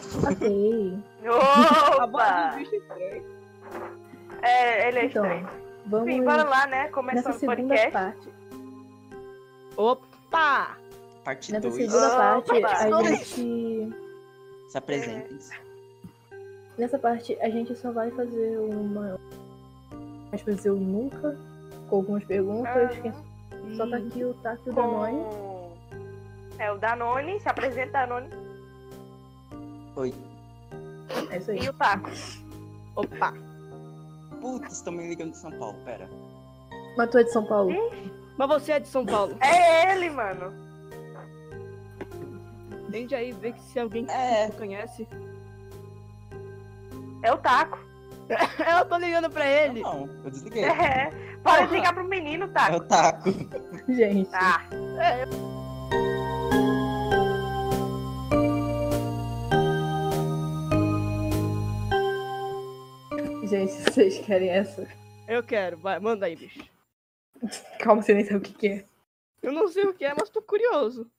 Pronto. A do Opa! é. É, ele é Então, estranho. vamos Enfim, bora lá, né? Começando o segunda podcast. parte. Opa! Parte Nessa 2. segunda Opa! parte, a Dois. gente. Se apresentem-se. Nessa parte, a gente só vai fazer uma. Vai fazer o nunca, com algumas perguntas. Ah. Quem Só tá aqui o Tato e o Danone. Com... É o Danone, se apresenta Danone. Oi. É isso aí. E o Taco. Opa! Putz, me ligando de São Paulo, pera. Mas tu é de São Paulo? Mas você é de São Paulo. É ele, mano. Tende aí ver que se alguém que É. tu conhece. É o Taco. Eu tô ligando pra ele. Não, eu desliguei. É. Pode Porra. ligar pro menino, É Taco. o taco. Gente. Ah, Gente, vocês querem essa? Eu quero, vai, manda aí, bicho. Calma, você nem sabe o que, que é. Eu não sei o que é, mas tô curioso.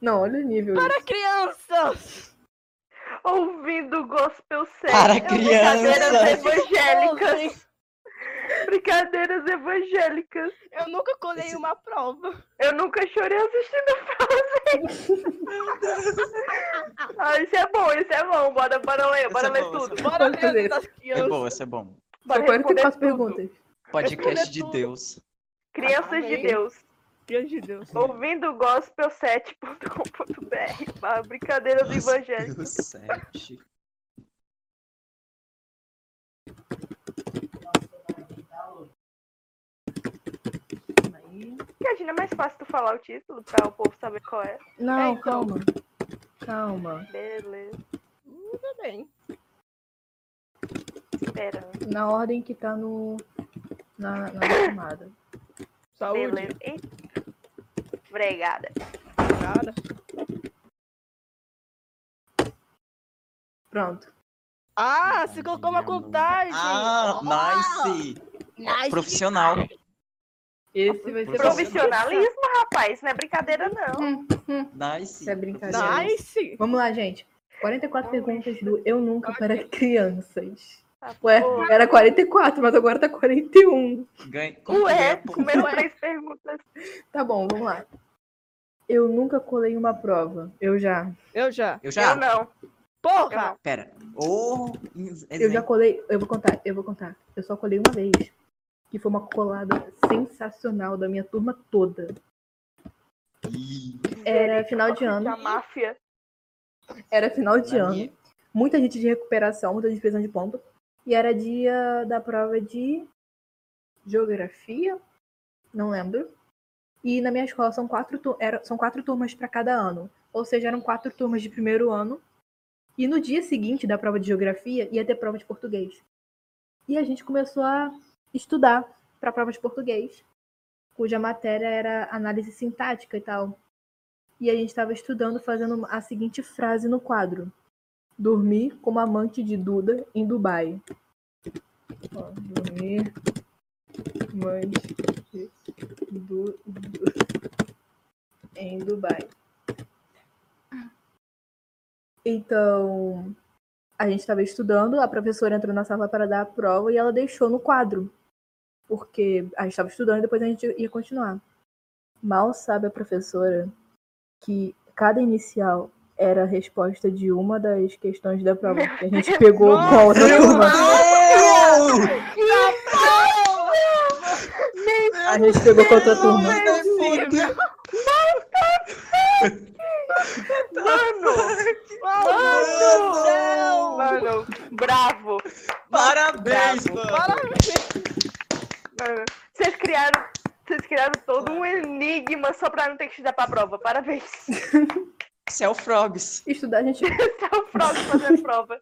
Não, olha o nível. Para crianças! ouvindo gospel sério. Para Brincadeiras criança! evangélicas. Brincadeiras evangélicas. Eu nunca colei Esse- uma prova. Eu nunca chorei assistindo Frozen. ah, isso é bom, isso é bom. Bora, bora ler, bora é ler bom, tudo. é bom. Bora isso. das É crianças. bom, esse é bom. Bora São 44 responder tudo. perguntas. Podcast de. Deus. Crianças de Amém. Deus. Deus de Deus. Ouvindo gospel7.com.br. barra Brincadeiras evangélicas. Deus sete. Aí. Imagina, é mais fácil tu falar o título pra o povo saber qual é. Não, É, então. calma. Calma. Beleza. Tudo bem. Esperando. Na ordem que tá no. Na, na chamada. Saúde. Beleza. Obrigada. Nada. Pronto. Ah, você colocou uma contagem. Ah, nice! Nice. Profissional. Esse vai ser Profissionalismo, rapaz. Não é brincadeira, não. Nice. Isso é brincadeira. Nice. Vamos lá, gente. 44 perguntas do Eu Nunca para Crianças. Tá Ué, era 44, mas agora tá 41. Ganha. como que Ué, comeram três perguntas. Tá bom, vamos lá. Eu nunca colei uma prova. Eu já. Eu já. Eu Eu já. não. Porra! Pera. Ô, Eu já colei. Eu vou contar, eu vou contar. Eu só colei uma vez. Que foi uma colada sensacional da minha turma toda. Era final de ano. A máfia. Era final de ano. Muita gente de recuperação, muita gente precisando de ponto. E era dia da prova de geografia. Não lembro. E na minha escola são quatro, era, são quatro turmas para cada ano. Ou seja, eram quatro turmas de primeiro ano. E no dia seguinte da prova de geografia ia ter prova de português. E a gente começou a estudar para prova de português, cuja matéria era análise sintática e tal. E a gente estava estudando, fazendo a seguinte frase no quadro: Dormir como amante de Duda em Dubai. Ó, dormir amante de Duda em Dubai. Então, a gente estava estudando, a professora entrou na sala para dar a prova e ela deixou no quadro. Porque a gente estava estudando e depois a gente ia continuar. Mal sabe a professora que cada inicial era a resposta de uma das questões da prova que a gente pegou com a outra Nossa, turma. Meu! A gente pegou com a outra turma. Mano! Mano, bravo. Parabéns, Bravo. mano. Mano, vocês criaram, vocês criaram todo um enigma só pra não ter que estudar pra prova. Parabéns. Cell Frogs. Estudar, a gente. É o próximo fazer prova.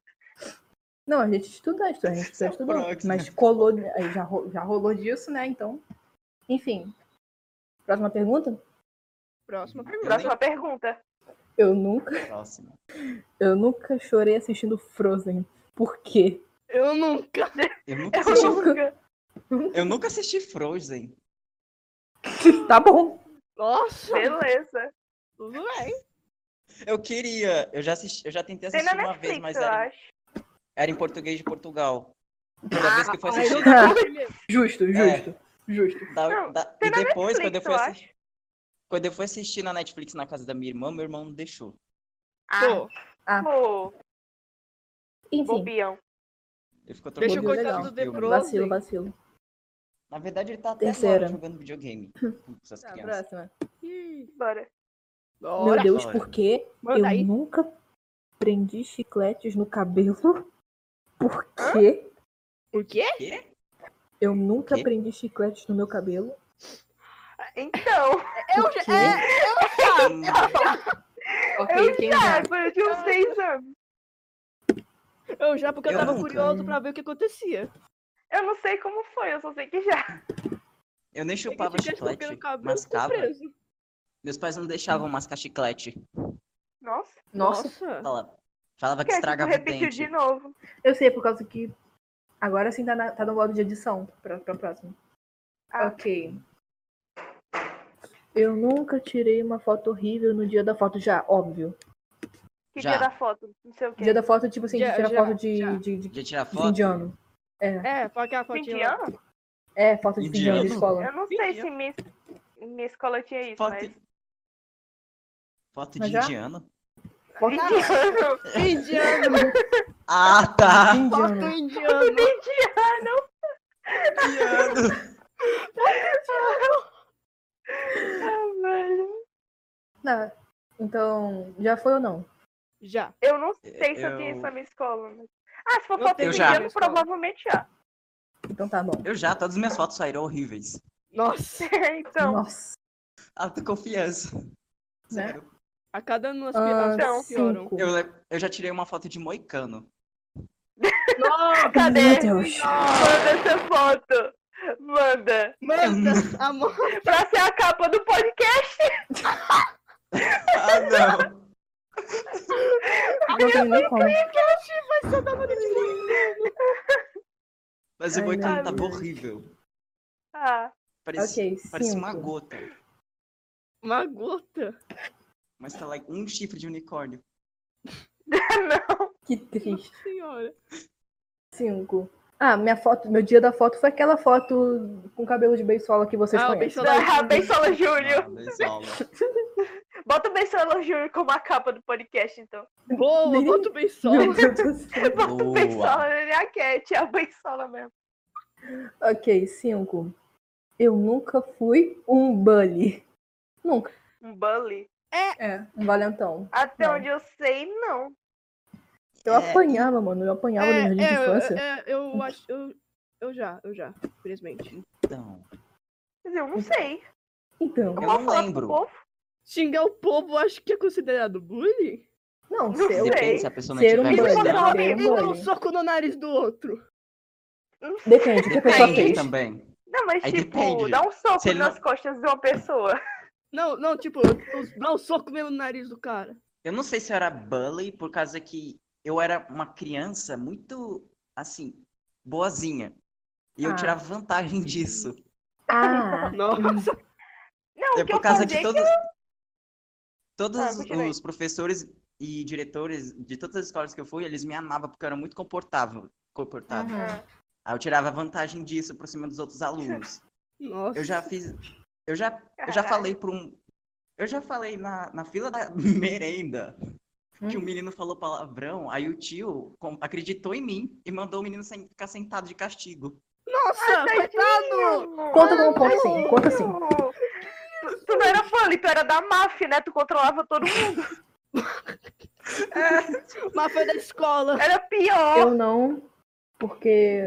Não, a gente estuda, estuda, a gente Só estudou. prox, Mas né? colou, já, já rolou disso, né? Então. Enfim. Próxima pergunta? Próxima pergunta. Próxima pergunta. Eu nunca, Próximo. eu nunca chorei assistindo Frozen. Por quê? Eu nunca. Eu nunca Eu nunca. Eu nunca assisti Frozen. Tá bom. Nossa, Beleza. tudo bem. Eu queria. Eu já, assisti, eu já tentei assistir uma vez, Netflix, mas eu era, era em português de Portugal. Toda vez que eu fui assistir. Ah. primeiro. Justo, É. justo. Justo. da- Não, da- e depois, quando eu Netflix, fui assistir. Quando eu fui assistir na Netflix na casa da minha irmã, meu irmão não deixou. Pô, Pô, Enfim, bobião. Ele ficou Deixa trocando o coitado do The vacilo, vacilo. Na verdade, ele tá até Terceira. agora jogando videogame. Essas Tá, crianças. próxima. ih, Bora. Meu bora. Deus, Bora. por quê? Manda eu aí. nunca prendi chicletes no cabelo. Por quê? O quê? Quê? Eu nunca Quê? prendi chicletes no meu cabelo. Então, Eu Por já. É, Hum, eu quem já, eu tinha uns seis anos. eu já, porque eu Eu tava nunca. curioso pra ver o que acontecia. Eu não sei como foi, eu só sei que já. eu nem que chupava tinha chiclete mascava. Meus pais não deixavam mascar chiclete. Nossa, Nossa. Falava, falava que que tipo, estragava o repetiu dente. de novo. eu sei, por causa que. Agora sim tá, na- tá no modo de edição pra, pra próxima. Ah. Ok. Eu nunca tirei uma foto horrível no dia da foto, já, óbvio. Que Já. dia da foto? Não sei o quê. Dia da foto, tipo assim, de Já, tirar já, foto de, de, de, Já tirar de foto? fim de ano. É, foi aquela Fim fotinha. de ano? É, foto de fim de ano de Indiano? escola. Eu não Fim sei se minha, minha escola tinha isso, Foto, mas. foto Mas de já? indiano? Foto Fim de ano. Fim de ano. Ah, tá! Foto ano. indiano. Fim de ano. Indiano. Ah, velho. Não, então, já foi ou não? Já. Eu não sei se eu tinha Eu- isso na minha escola. Mas... Ah, se for Eu foto de já. ano, provavelmente já. Então tá bom. Eu já, todas as minhas fotos saíram horríveis. Nossa. então, Nossa. Autoconfiança. Né? Sério. A cada ano as, Ah, as coisas pioram. Eu, eu já tirei uma foto de moicano. Nossa. cadê? Meu Deus. Manda essa foto. Manda. Manda, amor. Pra ser a capa do podcast. Ah, não! Não tenho nem como. Vai ser da Maria Mas o moicano meu tava Deus. horrível. Ah, Parecia, Ok, parecia uma gota. Uma gota. Mas tá lá um chifre de unicórnio. não. Que triste. Nossa senhora. Cinco. Ah, minha foto, meu dia da foto foi aquela foto com cabelo de beisola que vocês Ah, conhecem. Beisola Ah, Bensola Júnior. Ah, Beisola. Bota o Bensola Júnior como a capa do podcast, então. Boa, bota do céu. Bota o. Bensola, ele é a Cat, é a Bensola mesmo. Ok, cinco. Eu nunca fui um bully. Nunca. Um bully. É, um valentão. Até Não. onde eu sei, não. Eu É. apanhava, mano. Eu apanhava no É, jardim de é, eu, infância. é, eu acho. Eu, eu já, eu já, infelizmente. Então, Quer dizer, eu não sei. Então, Eu não lembro. povo. Xingar o povo, acho que é considerado bullying? não, Não ser, sei. depende se a pessoa não ser um tiver bully, mais ser um velha. amigo. E dar um bullying. soco no nariz do outro. Não. Depende, o que a pessoa fez. também. Não, mas Aí tipo, depende. dá um soco Se nas não- costas de uma pessoa. Não, não, tipo, eu- dar um soco mesmo no nariz do cara. Eu não sei se eu era bully por causa que eu era uma criança muito, assim, boazinha. E eu Ah. tirava vantagem disso. Ah, Nossa. Não, É por eu causa fazia que é todos, Ah, os professores e diretores de todas as escolas que eu fui, eles me amavam porque eu era muito comportável. comportável. Uhum. Ah, Aí eu tirava vantagem disso por cima dos outros alunos. Nossa. Eu já fiz. Eu já, eu já falei pra um. Eu já falei na, na fila da merenda que o Hum. menino falou palavrão, aí o tio com- acreditou em mim e mandou o menino sen- ficar sentado de castigo. Nossa, coitado! tadinho. Conta como ponto sim, conta sim. Tu, tu não era bully, tu era da máfia, né? Tu controlava todo mundo. Mas foi da escola. Era pior. Eu não, porque,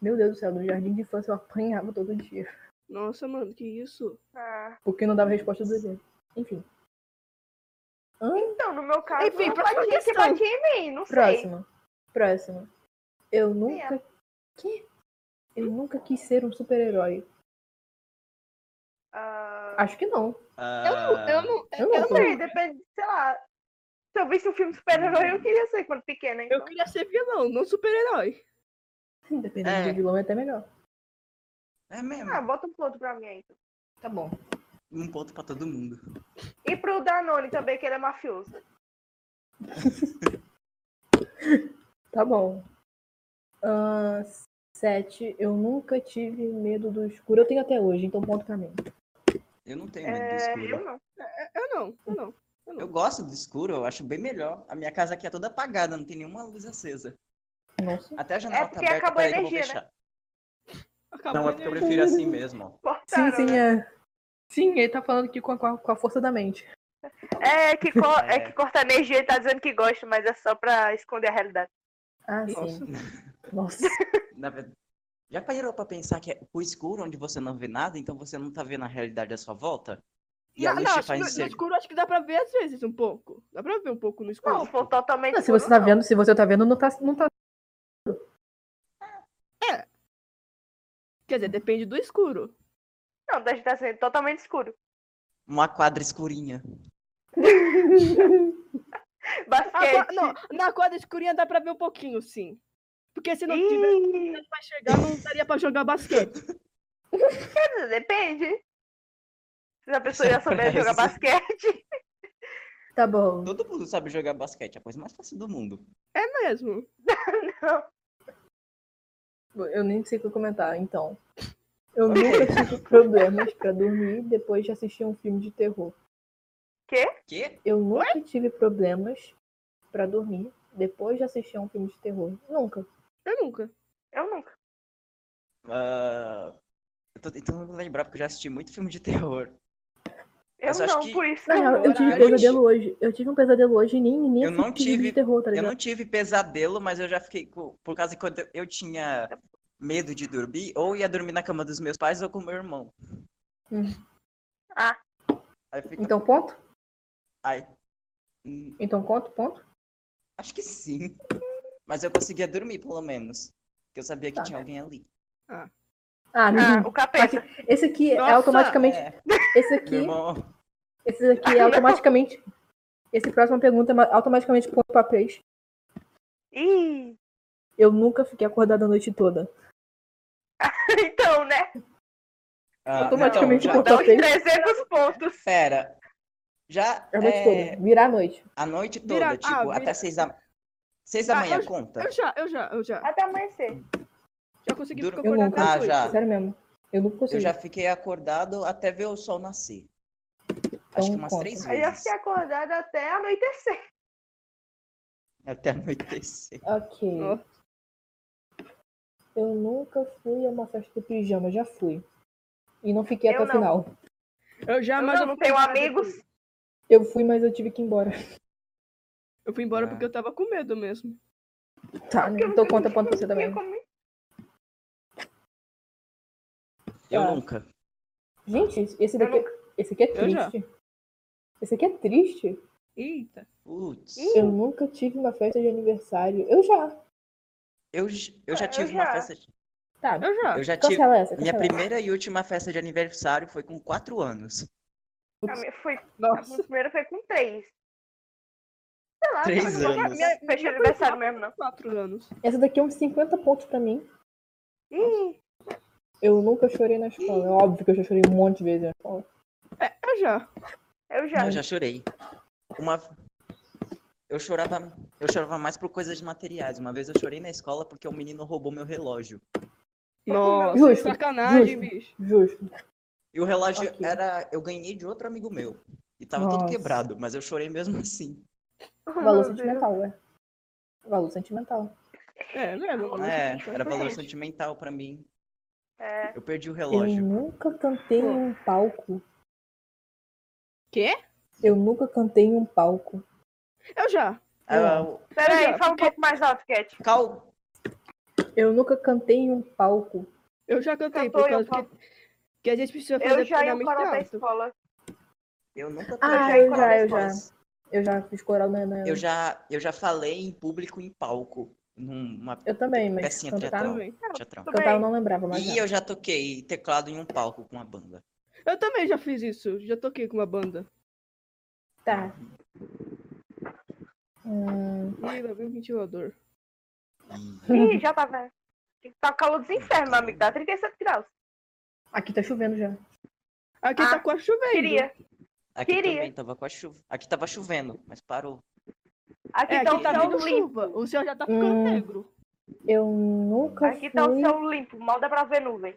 meu Deus do céu, no jardim de infância eu apanhava todo dia. Nossa, mano, que isso? Ah, Porque não dava resposta do dever. Enfim, Então, no meu caso, Enfim, próxima batia que questão. batia em mim, não sei. próximo. Próximo. Eu nunca. Que? Eu nunca quis ser um super-herói. Ah, Acho que não. Eu não, eu não, Eu não eu não sei, depende, sei lá. Se eu visse um filme super-herói, eu queria ser quando pequena. Então. eu queria ser vilão, não super-herói. Dependendo É. do vilão é até melhor. É mesmo. Ah, bota um ponto pra mim aí. então. Tá bom. Um ponto pra todo mundo. E pro Danone também, que ele é mafioso. Tá bom. Ahn, sete. Eu nunca tive medo do escuro. Eu tenho até hoje, então ponto pra mim. Eu não tenho medo do É, escuro. eu não. Eu não, eu não. Eu gosto do escuro, eu acho bem melhor. A minha casa aqui é toda apagada, não tem nenhuma luz acesa. Nossa. Até a janela tá porque aberta, acabou a que energia, né? fechar. Acabou Não, é porque eu prefiro assim mesmo, ó. Sim, sim, né? é. Sim, ele tá falando aqui com a, com a- com a força da mente. É que, co- é. É. que corta energia e tá dizendo que gosta, mas é só pra esconder a realidade. Ah, Nossa. sim. Nossa. Na verdade, já parou pra pensar que é o escuro onde você não vê nada, então você não tá vendo a realidade à sua volta? E a Não, luz não, te acho que faz no, no ser... escuro acho que dá pra ver às vezes um pouco. Dá pra ver um pouco no escuro. Não, for totalmente Não, se você tá vendo, se você tá vendo, não tá, não tá. Quer dizer, depende do escuro. Não, deve estar sendo totalmente escuro. Uma quadra escurinha. A Basquete. não, na quadra escurinha dá pra ver um pouquinho, sim. Porque se não tiver Ih, pra chegar, não daria pra jogar basquete. depende. Se a pessoa já souber jogar basquete. Tá bom. Todo mundo sabe jogar basquete, é a coisa mais fácil do mundo. É mesmo. Não. Eu nem sei o que comentar, então. Eu nunca tive problemas pra dormir depois de assistir um filme de terror. Quê? Quê? Eu nunca tive problemas pra dormir depois de assistir um filme de terror. Nunca. Eu nunca. Eu nunca. Ah, eu tô tentando lembrar, porque eu já assisti muito filme de terror. Eu Mas não, que- por isso. Real, eu tive Horário. pesadelo hoje. Eu tive um pesadelo hoje e nem, nem Eu não tive- de terror, tá Eu não tive pesadelo, mas eu já fiquei. Por causa que quando eu- eu tinha medo de dormir, ou ia dormir na cama dos meus pais ou com meu irmão. Hum. Ah. Aí fica... Então, ponto? Ai. Hum, Então, conto, ponto? Acho que sim. Mas eu conseguia dormir, pelo menos. Porque eu sabia que Tá. tinha alguém ali. Ah, Ah, não. o capeta. Esse aqui é Nossa, automaticamente. É, Esse aqui, esse aqui é automaticamente. Esse próximo pergunta é ma- automaticamente ponto pra peixe. Ih, Eu nunca fiquei acordada a noite toda. então, né? Ah, Automaticamente então, já- Papéis. 300 pontos. Pera. Já A noite é, toda. Virar a noite. a noite toda, Vira- ah, tipo, vira- até seis da... Seis da Ah, manhã eu- conta? Eu já, eu já, eu já. Até amanhecer. Já consegui Dur- ficar Eu acordado Ah, já. Sério mesmo. Eu nunca consegui. Eu já fiquei acordado até ver o sol nascer. Acho que umas conta. três Aí eu vezes. fiquei acordada até anoitecer. Até anoitecer. Ok. Ó. Eu nunca fui a uma festa do pijama, já fui. E não fiquei Eu até o não. final. Eu já, Eu mas não, eu não tenho amigos. Eu fui, mas eu tive que ir embora. Eu fui embora Ah. porque eu tava com medo mesmo. Tá, né? Então conta ponto pra você também. Eu Tá. nunca. Gente, esse daqui, esse aqui é Eu triste. Esse aqui é triste. Eita. Putz. Eu nunca tive uma festa de aniversário. Eu já. Eu, eu já Ah, eu tive uma já. festa. de- Tá, Eu já. Eu já tive. cancela essa. Minha primeira e última festa de aniversário foi com quatro anos. A minha foi, a Nossa. primeira foi com três. Sei lá, Três anos. minha festa de aniversário mesmo, não. Quatro anos. Essa daqui é uns 50 pontos pra mim. Ih, Eu nunca chorei na escola. É óbvio que eu já chorei um monte de vezes na escola. Eu já. eu já. Eu já chorei. Uma. Eu chorava. Eu chorava mais por coisas materiais. Uma vez eu chorei na escola porque o menino roubou meu relógio. Nossa, Justo, sacanagem, justo. bicho. Justo. E o relógio Ok. era. Eu ganhei de outro amigo meu. E tava todo Nossa. quebrado, mas eu chorei mesmo assim. Oh, Valor sentimental, ué. Valor sentimental. É, mesmo. valor É, sentimental. era valor sentimental pra mim. É, Eu perdi o Eu relógio. nunca cantei em um palco. Quê? Eu nunca cantei em um palco. Eu já. Ah, Eu aí, já, fala um pouco mais alto, Cat. Cal. Eu nunca cantei em um palco. Eu já cantei, Cantou por causa que, que a gente precisa fazer Eu já ia parar da escola. Eu nunca Ah, toquei eu com já, eu já. Eu já fiz coral na. na- Eu já, eu já falei em público em palco. Numa Eu também, mas pecinha cantar, teatral. Também. teatral. Cantar eu não lembrava, mas E já. eu já toquei teclado em um palco com a banda. Eu também já fiz isso. Já toquei com uma banda. Tá. Hum, Ih, lá vem o ventilador. Ih, já tá velho. Tá calor dos infernos, meu amigo. Dá 37 graus. Aqui tá chovendo já. Aqui Ah, tá quase chovendo. Queria. Aqui Queria. também tava com a chuva. Aqui tava chovendo, mas parou. Aqui É, tá aqui o tá céu vindo limpo. O céu já tá ficando Hum. negro. Eu nunca Aqui tá o fui. céu limpo, mal dá pra ver nuvem.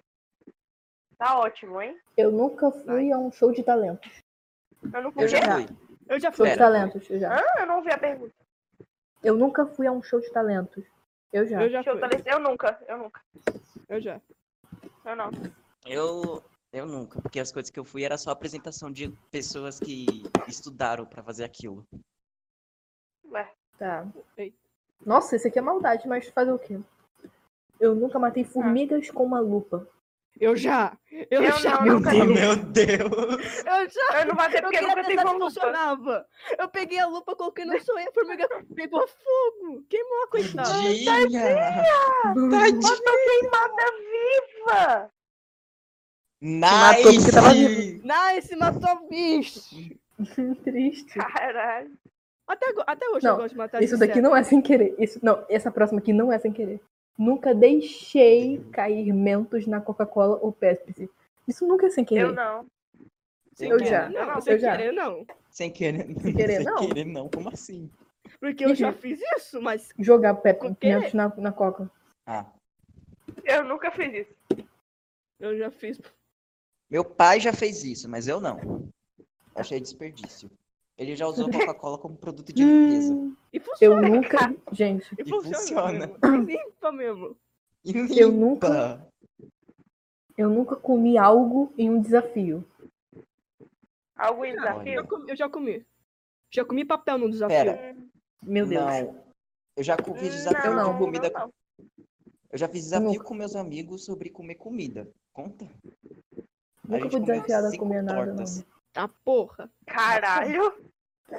Tá ótimo, hein? Eu nunca fui a um show de talentos. Eu não Eu já Já. fui. Eu já Show fui. de Pera. talentos, eu já. Ah, eu não ouvi a pergunta. Eu nunca fui a um show de talentos. Eu já. Eu já eu, fui. eu nunca, eu nunca. Eu já. Eu não. Eu, eu nunca, porque as coisas que eu fui era só apresentação de pessoas que estudaram pra fazer aquilo. Ué. Tá. Nossa, esse aqui é maldade, mas fazer o quê? Eu nunca matei formigas com uma lupa. Eu já. Eu, Eu já. não, Meu Deus. Meu Deus! Eu já. Eu não matei Eu porque queria nunca se lupa. funcionava. Eu peguei a lupa, coloquei no sonho, a formiga pegou fogo. Queimou a coitada. Tadinha! Matou queimada viva! Matou porque tava Nice! Nice, matou bicho. Triste. Caralho. Até, até hoje Não, eu gosto de matar Isso daqui não é sem querer. Isso, não, essa próxima aqui não é sem querer. Nunca deixei cair mentos na Coca-Cola ou Pepsi. Isso nunca é sem Eu querer. não. Sem Eu querer. já. Não, Eu sem já. querer não. Sem querer. Sem querer, Sem não. querer, não. Como assim? Porque eu já Uhum. fiz isso, mas Jogar Pepsi, mentos na, na Coca. Ah. Eu nunca fiz isso. eu já fiz. Meu pai já fez isso, mas eu não. Achei desperdício. Ele já usou Coca-Cola como produto de limpeza. Hum, E eu funciona. nunca. Gente, E funciona. funciona. mesmo. E limpa mesmo. E Eu limpa. nunca- eu nunca comi algo em um desafio. Algo em Eu, desafio? comi- eu já comi. Já comi papel num desafio. Pera. Meu Deus. Não. Eu já co- fiz desafio não, de comida. não. Eu já fiz desafio Nunca. com meus amigos sobre comer comida. Conta? Nunca fui desafiada a comer nada, tortas. não. Tá porra. Caralho.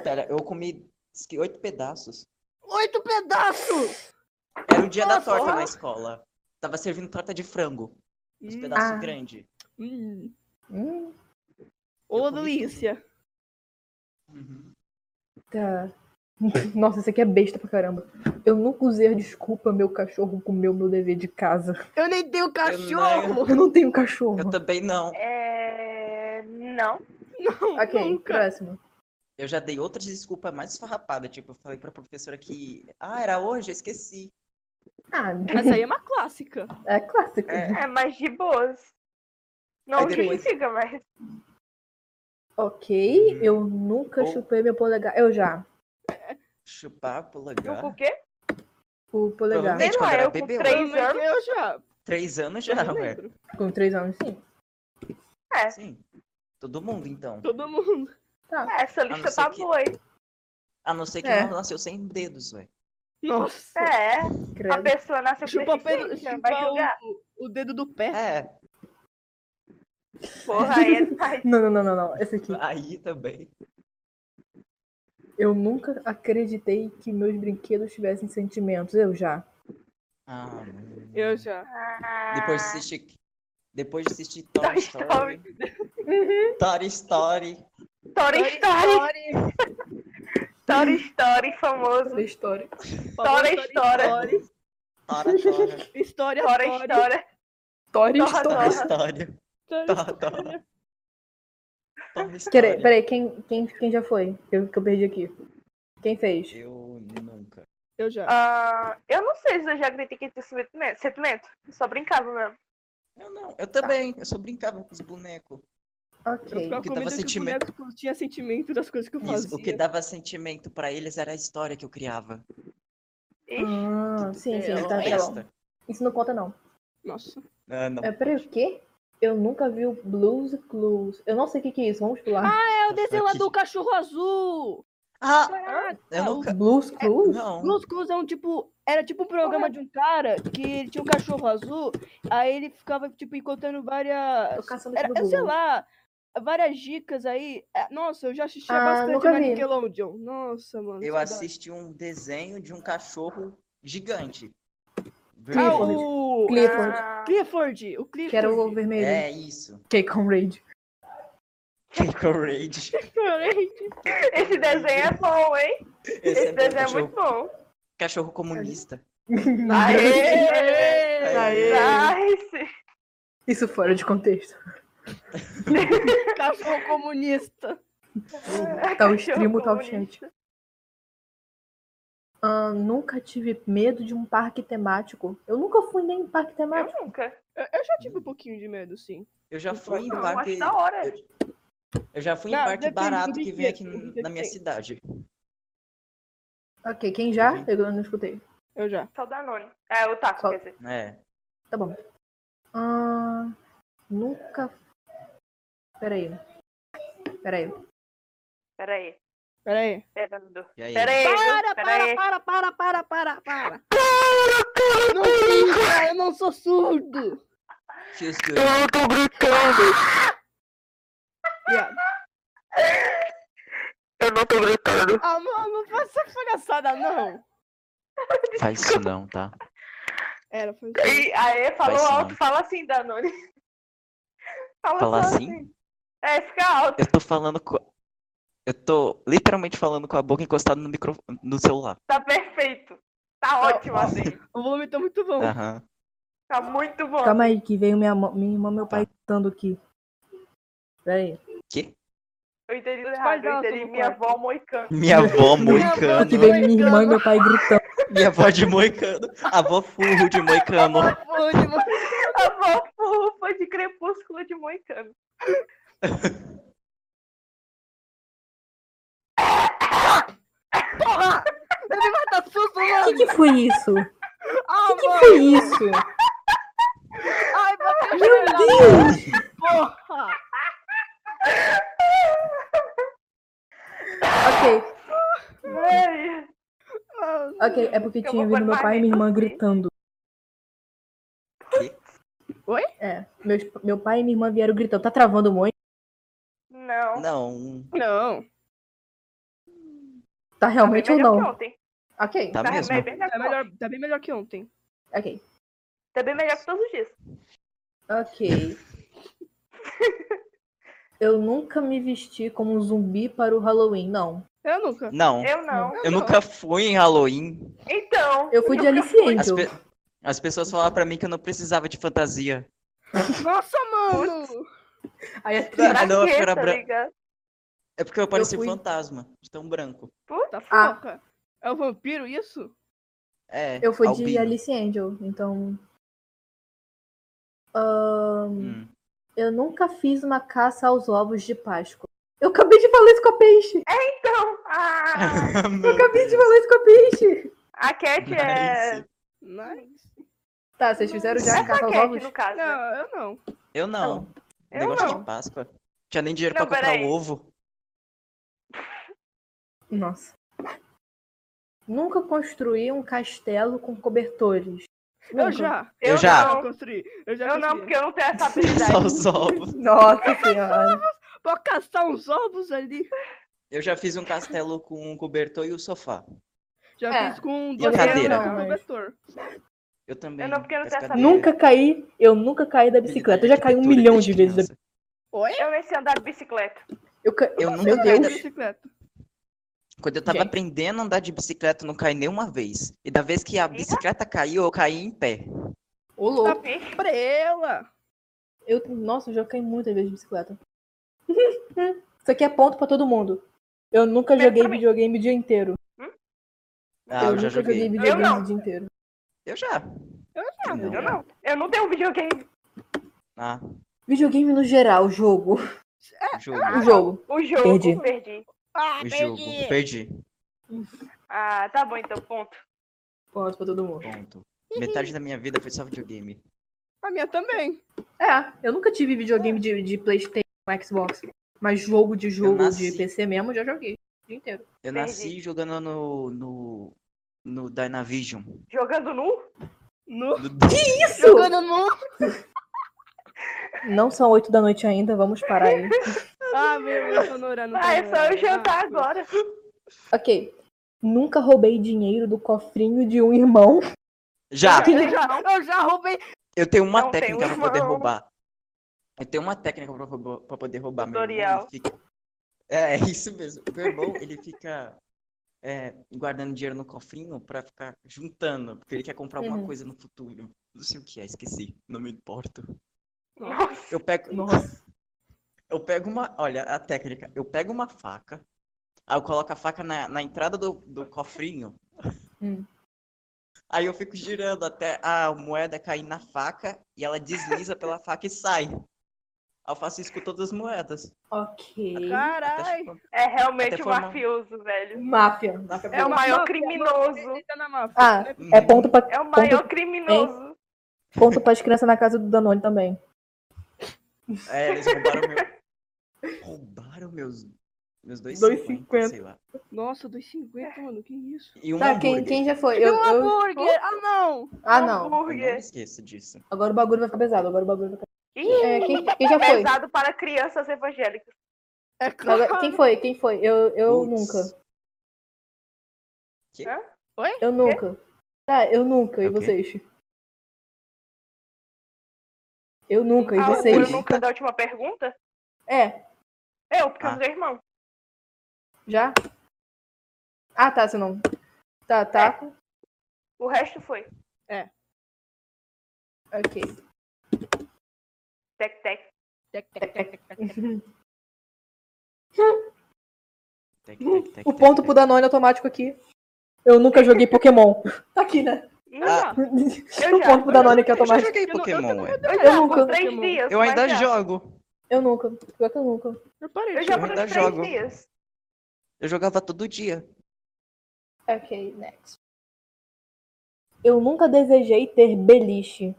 Pera, eu comi que oito pedaços. Oito pedaços! Era o dia da Nossa, torta porra. na escola. Tava servindo torta de frango. Os Hum, pedaços Ah. grandes. hum. Hum, Ô, delícia. Uhum. tá. Nossa, isso aqui é besta pra caramba. Eu nunca usei a desculpa meu cachorro comeu meu dever de casa. Eu nem tenho cachorro. Eu não tenho cachorro. Eu também não. É... Não. Não, Ok, nunca. próximo. Eu já dei outra desculpa mais esfarrapada. Tipo, eu falei pra professora que. Ah, era hoje, eu esqueci. Ah, Essa aí é uma clássica. é clássico. É. É mais de boas. Não Aí depois- justifica, mas. Ok, Uhum. eu nunca Ou- chupei meu polegar. Eu já. Chupar com polegar. o quê? O polegar. Sei lá, eu com bebê, eu três Provavelmente anos. Eu já. Três anos já, ué. Com três anos, sim. É, Sim. Todo mundo, então. Todo mundo. Tá. essa não lista tá que- boa, hein? A não ser que É. não nasceu sem dedos, ué. Nossa. É, a Credo. pessoa nasceu Chupa, com vai chupa o, o dedo do pé. É, Porra, aí é. Não, não, não, não, não. Esse aqui. aí também. Eu nunca acreditei que meus brinquedos tivessem sentimentos. Eu já. Ah, Eu já. Ah, Depois de assistir. Depois de assistir Toy Toy Story. Toy Story. Toy Story, Toy Story famoso. História. Tora, história. História. Tora, tora. História. História. História. História. Tora Tora. História. História. Peraí, peraí, quem, quem, quem já foi? Eu, que eu perdi aqui. Quem fez? Eu nunca. Eu já. Ah, eu não sei se eu já gritei que tinha sentimento. sentimento. Eu Só brincava mesmo. Eu não. Eu também. Eu só brincava com os bonecos. Eu Ok. ficava que com dava medo que o sentimento. boneco tinha sentimento das coisas que eu fazia. Isso, o que dava sentimento pra eles era a história que eu criava. Ixi, Ah, sim, sim, É, tá, tá. Isso não conta, não. Nossa. Ah, não. É, peraí, o quê? Eu nunca vi o Blues Clues. Eu não sei o que, que é isso, vamos pular. É o desenho lá do cachorro azul. Ah, Ah, eu nunca. Blues Clues? Não. Blues Clues é um tipo. Era tipo um programa de um cara que ele tinha um cachorro azul, aí ele ficava, tipo, encontrando várias. Era, eu sei lá, várias dicas aí. É, Nossa, eu já assistia Ah, bastante na vi. Nickelodeon. Nossa, mano. Eu assisti um desenho de um cachorro gigante. Ah, Clifford. o. Clifford, ah, Clifford, o Clifford. que era o vermelho. É isso. Com Raid. Kiko Rage. Esse desenho é bom, hein? Esse, Esse é desenho é muito bom. cachorro comunista. Aê! Aê! Nice! Isso fora de contexto. Cachorro comunista. Tá o Cachorro stream, tá comunista. chat. Ah, nunca tive medo de um parque temático. Eu nunca fui nem em parque temático. Eu nunca. Eu, eu já tive um pouquinho de medo, sim. Eu já fui em Não, parque. acho da hora. Eu, eu já fui em Não, parque depende do barato que vem aqui na minha cidade. Ok, quem já? Uhum. Eu não escutei. Eu já. Só Danone. É, o taco, Só- quer dizer. É. Tá bom. Ah, nunca. Peraí. Peraí. Pera aí. Pera aí. E? Pera aí? Para, para, aí. para, para, para, para, para. Não fica, eu não sou surdo. Eu tô gritando. Eu não tô gritando. Ah, não, não faz essa palhaçada, não. Faz isso não, tá? Era, foi E aí, falou sim, alto, não. fala assim, Danone. Fala Falar só assim? É, fica alto. Eu tô falando com. Eu tô literalmente falando com a boca encostada no micro... no celular. Tá perfeito. Tá ótimo assim. O volume tá muito bom. Aham. Tá muito bom. Calma aí, que veio minha, minha irmã e meu pai gritando aqui. Peraí. Quê? Eu entendi tudo errado. Eu entendi minha avó moicano. Minha avó moicano. Aqui veio minha irmã e meu pai gritando. Minha avó de moicano. Avó furro de moicano. A avó fofa de crepúsculo de moicano. Porra! Ele vai dar susto, O que, que foi isso? O Ah, que, que mano! foi isso? Ai, Meu na Deus! porra! Ok, ok. É porque tinha vindo meu pai e minha irmã isso gritando. Oi? É, meus, meu pai e minha irmã vieram gritando. Tá travando muito? Não. Não. Não, Tá Tá realmente ou melhor não? que ontem. Ok, Tá Tá mesmo. bem melhor tá que melhor, ontem. tá bem melhor que ontem. ok. Tá bem melhor que todos os dias. Ok. Eu nunca me vesti como um zumbi para o Halloween, não. Eu nunca. Não. Eu não. Eu nunca fui em Halloween. Então. Eu fui de nunca Alice fui. As, pe- As pessoas falavam pra mim que eu não precisava de fantasia. Nossa, mano! Aí a Pra Ah, não, quê, era tá bran- ligado? É porque eu parecia um fui- fantasma, de tão branco. Tá Ah. foca. É o vampiro, isso? É. Eu fui de albino. Alice Angel, então. Ahn, Hum. eu nunca fiz uma caça aos ovos de Páscoa. Eu acabei de falar isso com a peixe! Então. Ah, Meu Acabei de falar isso com a peixe! a Cat é. Nice. Nice. Tá, vocês fizeram já a Essa caça aos Cat, ovos? no caso. né? Não, eu não. Eu não. Eu Negócio não. de Páscoa. Tinha nem dinheiro Não, pra comprar ovo. Nossa. Nunca construí um castelo com cobertores. Eu Nunca. já. Eu já. Eu Não. construí. Eu já Eu não, porque eu não tenho essa Só habilidade. os ovos. Nossa senhora. Pra caçar uns ovos ali. Eu já fiz um castelo com um cobertor e o sofá. Já É, fiz com eu duas cadeira. cadeiras com Não, mas- cobertor. Eu também. Eu não, porque eu não tenho essa. Nunca caí, eu nunca caí da bicicleta. Eu já caí um milhão de vezes da. Oi? Eu nem sei andar de bicicleta. Eu ca... Eu nunca Meu caí da bicicleta. Quando eu tava Gente. aprendendo a andar de bicicleta, eu não caí nenhuma vez. E da vez que a bicicleta caiu, eu caí em pé. Ô, louco. Vixe, Prela. Eu, nossa, eu já caí muitas vezes de bicicleta. Isso aqui é ponto pra todo mundo. Eu nunca Pera joguei videogame o dia inteiro. Ah, eu eu já nunca joguei, joguei. videogame Eu não. o dia inteiro. Eu já. Ah, Não. Eu não. Eu não tenho videogame. Ah, Videogame no geral, o jogo. jogo. O jogo. O jogo, Perdi. perdi. Ah, O jogo. perdi. Perdi. Ah, tá bom então, ponto. Ponto pra todo mundo. Ponto. Metade da minha vida foi só videogame. A minha também. É, eu nunca tive videogame de, de Playstation, Xbox. Mas jogo de jogo de nasci- PC mesmo, eu já joguei. O dia inteiro. Eu Perdi. nasci jogando no. no. no Dynavision. Jogando nu? No... No- Isso! Jogando no... Não são oito da noite ainda, vamos parar aí. Ah, meu, eu tô no horário. Ah, é só eu jantar agora. ok. Nunca roubei dinheiro do cofrinho de um irmão. Já! Eu já, eu já roubei. Eu tenho uma Não técnica pra poder roubar. Eu tenho uma técnica pra, roubar- pra poder roubar. Tutorial. fica- É, é isso mesmo. Meu irmão, ele fica é, guardando dinheiro no cofrinho pra ficar juntando. Porque ele quer comprar alguma Uhum. coisa no futuro. Não sei o que é, esqueci. Não me importo. Nossa. Eu pego. Nossa. Eu pego uma. Olha, a técnica. Eu pego uma faca. Aí eu coloco a faca na, na entrada do, do cofrinho. Hum. Aí eu fico girando até a moeda cair na faca e ela desliza pela faca e sai. Eu faço isso com todas as moedas. Ok. Caralho. É realmente um formar- mafioso, velho. Máfia. Máfia É o maior Máfia, criminoso. Tá. Ah, né? é ponto pra, É o ponto, maior criminoso. ponto pras crianças na casa do Danone também. É, eles roubaram meu. Roubaram meus. Meus dois 2,50. sei lá. Nossa, 2,50, mano, que isso? E um Tá, quem, hambúrguer. quem já foi? Eu, Eu, um eu... hambúrguer! Ah, não! Ah, não. Hambúrguer. me esqueço disso. Agora o bagulho vai ficar pesado. Agora o bagulho vai ficar... Ih, É, quem, quem já foi? pesado para crianças evangélicas. É Agora- claro. Quem foi? Quem foi? Eu, eu nunca. Que? Hã? Eu nunca. Tá, eu nunca. E Ok. vocês? Eu nunca. E Ah, o vocês? eu nunca da última pergunta? É, Eu, porque eu Ah. não tenho irmão. já? Ah, tá, você não. Tá, tá. O resto foi. Ok. Tec, tec. Tec, tec, tec, tec, O ponto pro Danone automático aqui. Eu nunca joguei Pokémon. Tá aqui, né? Ah, Eu o ponto pro Danone aqui Eu já automático. joguei Eu não- eu Pokémon, eu eu nunca-. Eu ainda já. jogo. Eu nunca. Pior que eu nunca. Eu parei Eu Eu por ainda três jogo. dias. Eu jogava todo dia. Ok, next. Eu nunca desejei ter beliche.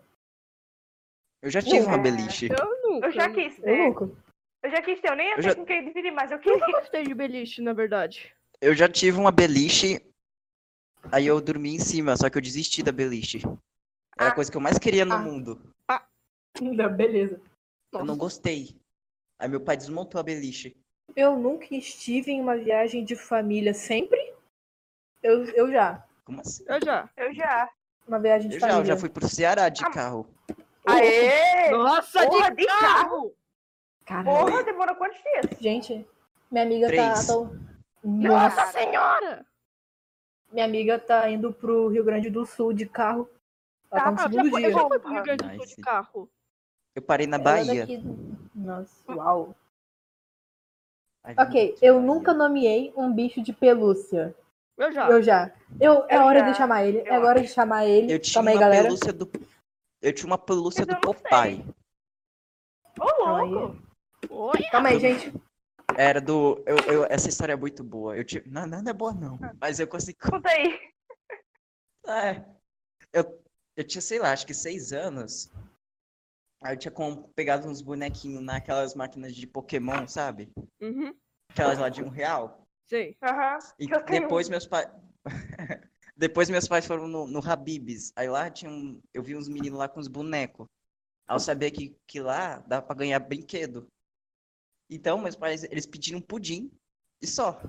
Eu já tive uma É. beliche. Eu nunca. Eu já quis Eu ter. nunca. Eu já quis ter. Eu nem ia Eu ter já- com quem dividir, mas eu Eu queria. nunca gostei de beliche, na verdade. Eu já tive uma beliche. Aí eu dormi em cima, só que eu desisti da beliche. Era a Ah. coisa que eu mais queria no Ah. mundo. Ainda, beleza. Eu não gostei. Aí meu pai desmontou a beliche. Eu nunca estive em uma viagem de família sempre. Eu, eu já. Como assim? Eu já. Eu já. Uma viagem de Eu já, eu família. já fui pro Ceará de Ah. carro. Aê! Nossa, Porra, de de carro! Caralho. Porra, demorou quantos dias? Gente, minha amiga Três. tá. tá- Nossa. Nossa senhora! Minha amiga tá indo pro Rio Grande do Sul de carro. Ela tá no Tá, Ah, eu já segundo fui- dia. eu já fui pro Rio Grande do Sul de carro. Eu parei na Bahia. daqui- Nossa, uau. Ok, eu nunca nomeei um bicho de pelúcia. Eu já. Eu já. Eu, é Eu hora já. de chamar ele. É Eu hora de chamar ele. Eu tinha Calma aí, uma galera. pelúcia do. Eu tinha uma pelúcia Mas do Popeye. Ô, aí. louco! Oi? Calma aí, gente. Era do. Eu, eu- essa história é muito boa. Eu tinha. Não, não é boa, não. Mas eu consegui. Conta aí. É. Eu, eu tinha, sei lá, acho que seis anos. Aí eu tinha pegado uns bonequinhos naquelas máquinas de Pokémon, sabe? Uhum. Aquelas lá de um real. Sei. Aham. E depois meus pais. depois meus pais foram no, no Habibs. Aí lá tinha um. Eu vi uns meninos lá com os bonecos. Aí eu sabia que, que lá dá pra ganhar brinquedo. Então, meus pais, eles pediram pudim e só.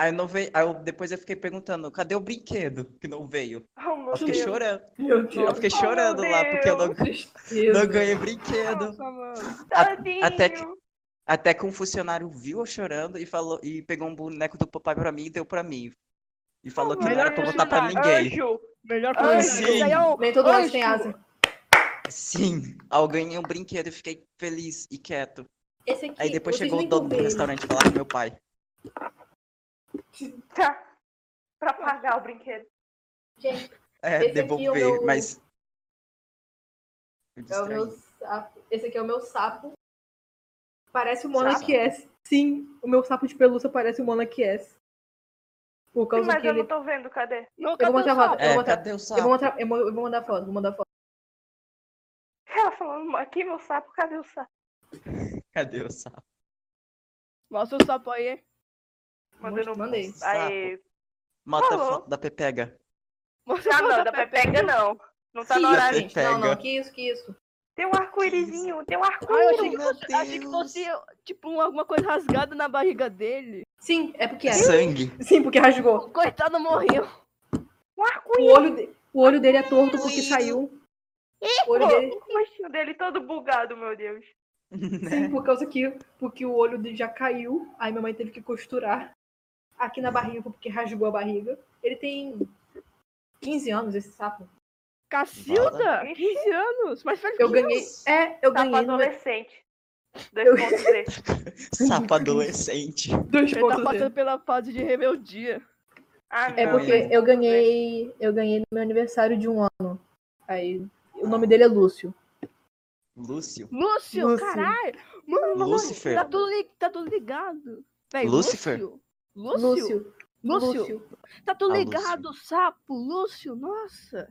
Aí, não veio, aí eu, depois eu fiquei perguntando, cadê o brinquedo que não veio? Oh, Eu fiquei Deus. chorando. Eu Deus. fiquei Oh, chorando meu lá porque eu não, Tristeza. não ganhei brinquedo. Nossa, até que- Até que um funcionário viu eu chorando e falou e pegou um boneco do papai pra mim e deu pra mim. E falou que não era pra botar pra funcionário. ninguém. Anjo. Melhor coisa. aí é Nem todo mundo tem anjo. asa. Sim. Eu ganhei um brinquedo e fiquei feliz e quieto. Esse aqui. Aí depois chegou o dono do restaurante falar com meu pai. Tá. Pra pagar o brinquedo. Gente, É, Esse aqui é o devolver, meu- mas. Eu é o meu sapo. Esse aqui é o meu sapo. Parece o? Monarch S. Sim, o meu sapo de pelúcia parece o Monarch S. Por causa Mas que eu ele. não tô vendo, cadê? Não, Eu cadê vou mostrar o a foto. Eu vou É, mostrar- cadê o Eu sapo? vou, mostrar, eu, vou, eu vou mandar foto, vou mandar foto. Ela falando, aqui meu sapo, cadê o sapo? Cadê o sapo? Mostra o sapo aí. Mandando Mandei. Aí. Mata a Falou. foto da Pepega. Mostra Ah, não, da Pepe. Pepega não. Não tá no isso, horário. gente? Não, não, que isso, que isso. Tem um arco-írisinho, tem um Ah, eu achei arco-íris. que, fosse, achei que fosse, tipo, um- alguma coisa rasgada na barriga dele. Sim, é porque É sangue. Sim, porque rasgou. O coitado morreu. Um O arco-íris. olho, de- o olho dele é torto porque saiu. O olho dele. O rostinho dele todo bugado, meu Deus. Sim, por causa que porque o olho dele já caiu. Aí minha mãe teve que costurar aqui na barriga porque rasgou a barriga. Ele tem 15 anos, esse sapo. Cacilda? Ixi. 15 anos? Mas faz Eu ganhei. É, eu Sapo ganhei. no- adolescente. Eu- 2.0. Sapo adolescente. Ele tá passando pela fase de rebeldia. Ah, É não. porque eu ganhei. Eu ganhei no meu aniversário de um ano. Aí. O nome dele é Lúcio. Lúcio. Lúcio, Lúcio. caralho! Mano, Lúcifer. Tá tudo, li- tá tudo ligado. Véi, Lúcifer. Lúcio. Lúcio. Lúcio. Lúcio. Tá tudo Ah, ligado, sapo. Lúcio, nossa.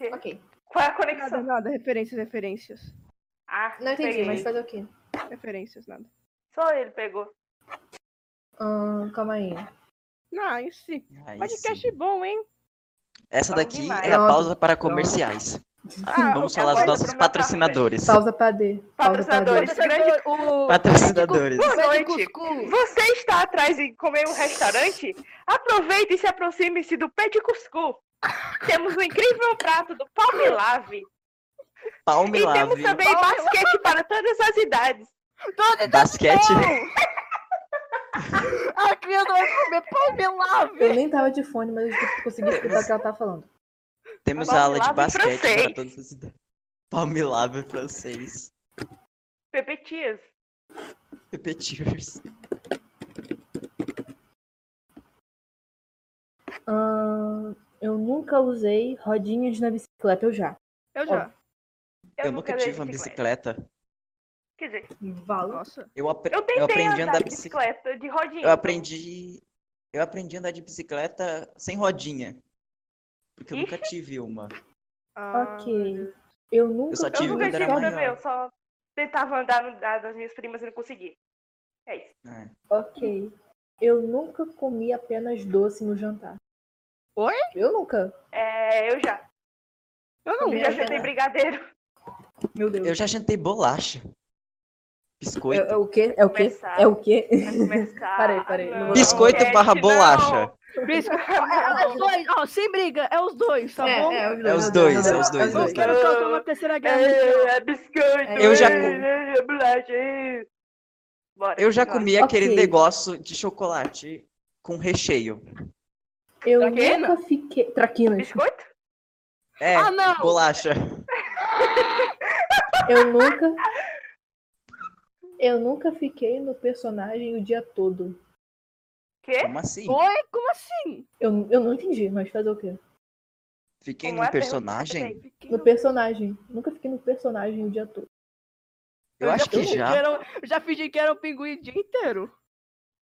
Ok. Qual é a Nada, conexão? nada. Referências, referências. Ah, Não entendi, peguei. mas fazer o quê? Referências, nada. Só ele pegou. Ahn, calma aí. Nice. Aí Podcast sim. bom, hein? Essa daqui demais. é a pausa para comerciais. Ah, Vamos falar dos agora nossos patrocinadores. Pausa pra D. Pausa. Patrocinadores. grande- O... Patrocinadores. Boa noite. Você está atrás de comer um restaurante? Aproveite e se aproxime-se do Pé de Cuscu. Temos um incrível prato do Palme Lave. Palme E temos também basquete para todas as idades. Todo Basquete. A criança vai comer pão de lave. Eu nem tava de fone, mas eu consegui escutar o que ela tá falando. Temos aula de basquete francês. para todas as idades. Palme Lave francês. Pepetias. Repetiers. Ahn, eu nunca usei rodinhas na bicicleta, eu já. Eu já. Eu, nunca dei tive uma bicicleta. Quer dizer, Valo. Nossa. Eu, apre- eu eu aprendi a andar andar de bicicleta de rodinha. Eu aprendi. Eu aprendi a andar de bicicleta sem rodinha. Porque eu nunca tive uma. Ah, Ok. Eu nunca só Eu tive nunca quando tive também, eu só tentava andar no lugar das minhas primas e não consegui. É isso. É. Ok. Eu nunca comi apenas doce no jantar. Oi? Eu nunca. É, eu já. Eu não. Eu já jantei brigadeiro. Meu Deus. Eu já jantei bolacha. Biscoito. É, é o quê? É o quê? É o quê? Parei, não vou- Biscoito barra bolacha. Bisco- É, é os dois, ó, sem briga, é os dois, tá bom? É, É os dois, é os dois, Não é os quero causar uma terceira guerra. É, é biscoito. Eu já é, é bolacha. é. Bora. Eu já comi aquele negócio de chocolate com recheio. Eu Traquina? nunca fiquei. Traquinas. Biscoito? É, Ah, não! bolacha. Eu nunca. Eu nunca fiquei no personagem o dia todo. Quê? Como assim? Oi, como assim? Eu, eu não entendi, mas fazer o quê? Fiquei Como num é personagem? Fiquei No personagem. Nunca fiquei no personagem o dia todo. Eu acho que já. era- eu já fingi que era um pinguim o dia inteiro.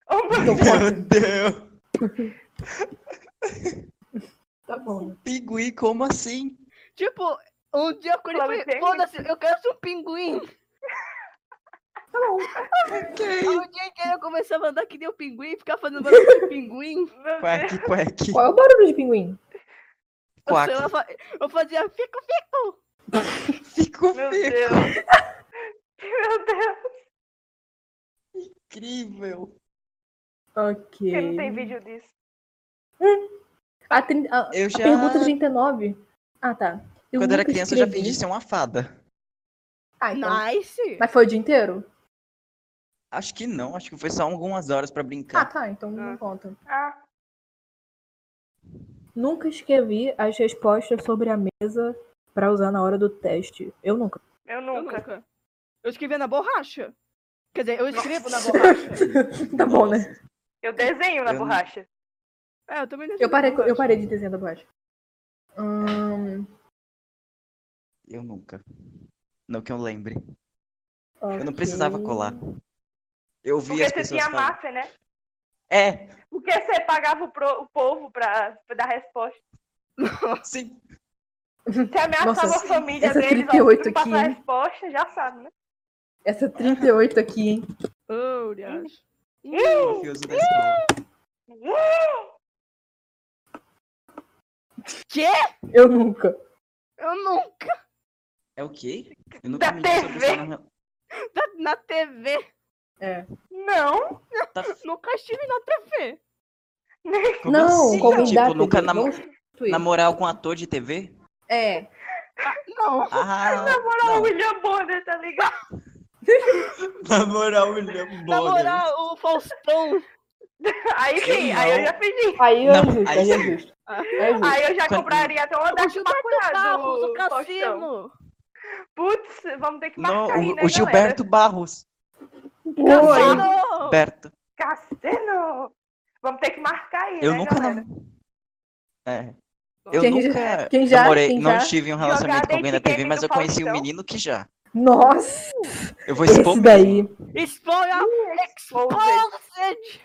Oh, Meu Deus. Tá bom. Pinguim, como assim? Tipo, um dia quando Flávio ele foi, Sene? foda-se, eu quero ser um pinguim. Aí o dia inteiro eu começava a andar que nem um pinguim, ficar fazendo barulho de pinguim. Quack, quack. Qual é o barulho de pinguim? Quack. eu, fa- eu fazia fico, fico. Fico Meu fico. Deus. Meu Deus. Incrível. Ok. Porque não tem vídeo disso. A, trin- a- Eu a já. pergunta 39. Ah, tá. Eu Quando era criança, eu já escrevi- fingi ser uma fada. Ah, então. Nice. Mas foi o dia inteiro? Acho que não, acho que foi só algumas horas pra Ah, brincar. tá. Então não Ah. conta. Ah, Nunca escrevi as respostas sobre a mesa pra usar na hora do teste. Eu nunca. eu Eu nunca. nunca. Eu escrevia na borracha. Quer dizer, eu escrevo na borracha. tá bom, né? Eu desenho na Eu não- borracha. É, eu também não Eu parei, na eu parei de desenhar da borracha. Hum, Eu nunca. Não que eu lembre. Eu não precisava colar. Eu vi Porque as você tinha falando. máfia, né? É, Porque você pagava o, pro- o povo pra, pra dar resposta. sim. Você ameaçava Nossa, a família essa deles, ó, 38 não passar a aqui, hein? resposta, já sabe, né? Essa 38 aqui, hein? Oh. Mafioso da escola. Quê? Eu nunca. Eu nunca. É o quê? Eu nunca Da sobre TV. na... Na, na TV. É. Não, Tá- Nunca estive na TV. Como não, assim? convidar Tipo, nunca nam- não namorar algum ator de TV? É. Não. Ah, namorar o não. William Bonner, tá ligado? Namorar o William Bonner. Namorar o Faustão. Aí sim, Eu aí eu não. já pedi. Aí é Não, justo, aí aí é justo. É justo. Aí eu já Quando- compraria até uma O das Barros, do o Faustão. cassino. Putz, vamos ter que Não, marcar aí, o, né, o Gilberto Barros. Oi. Galera? Cassino! Vamos ter que marcar aí, Eu né, nunca galera? não. É. Eu Quem nunca já- quem já- namorei, quem não já- tive um relacionamento com alguém da Date TV, mas eu conheci um menino que já. Nossa, Eu vou expor esse daí. Explora! Exposed!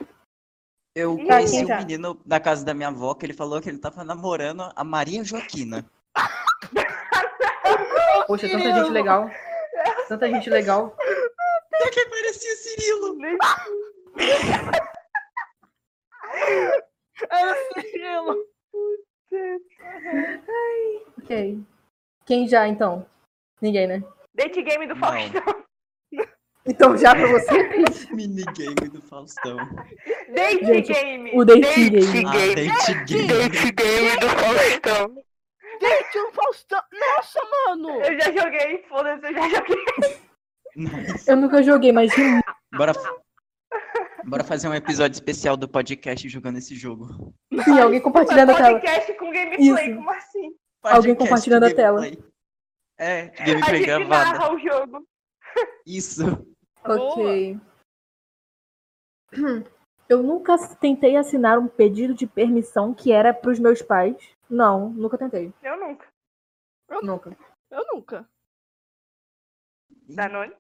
Eu Ih, conheci um já? menino na casa da minha avó que ele falou que ele tava namorando a Maria Joaquina. Poxa, tanta gente legal. Tanta gente legal. Até que parecia Cirilo. Era Cirilo! Ok. Quem já, então? Ninguém, né? Date Game do. Faustão. Então já pra você? Minigame do Faustão. Date Gente, Game. o Date Game. Ah, date game. Date Game do Faustão. Gente, o Faustão! Nossa, mano! Eu já joguei, foda-se, eu já joguei. Eu nunca joguei, mas Bora, bora fazer um episódio especial do podcast jogando esse jogo. Sim, alguém compartilhando a tela. podcast com gameplay, Isso. como assim? Alguém Podcast compartilhando a gameplay. É, A gameplay gente gravada. narra o jogo. Isso. Ok. Hum, Eu nunca tentei assinar um pedido de permissão que era pros meus pais. Não, nunca tentei. Eu nunca. Nunca. Eu nunca. Danone.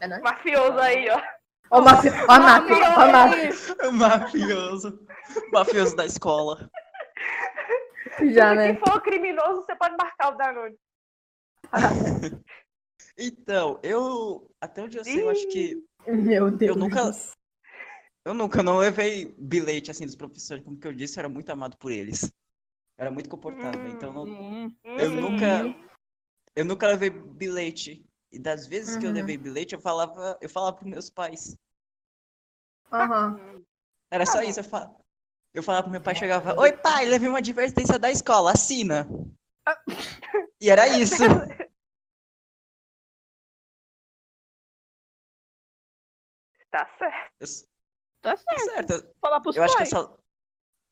É, né? Mafioso aí, ó. Ó, o mafi... a máfia. Mafioso. Mafioso da escola. Já, Se né? for criminoso, você pode marcar o Danone. Então, eu. Até onde eu sei, eu acho que. Meu Deus. Eu nunca. Eu nunca não levei bilhete assim dos professores, como que eu disse, eu era muito amado por eles. Eu era muito comportado, Hum. então não- Hum. eu Hum. nunca. Eu nunca levei bilhete. E das vezes que eu Uhum. levei bilhete, eu falava, eu falava pros meus pais. Aham. Era Tá só bom. isso, eu falava. Eu falava pro meu pai, chegava, oi pai, levei uma advertência da escola, assina. E era isso. Tá certo. Eu, Tá tá certo. certo. Falar pros Eu acho que eu pais. só.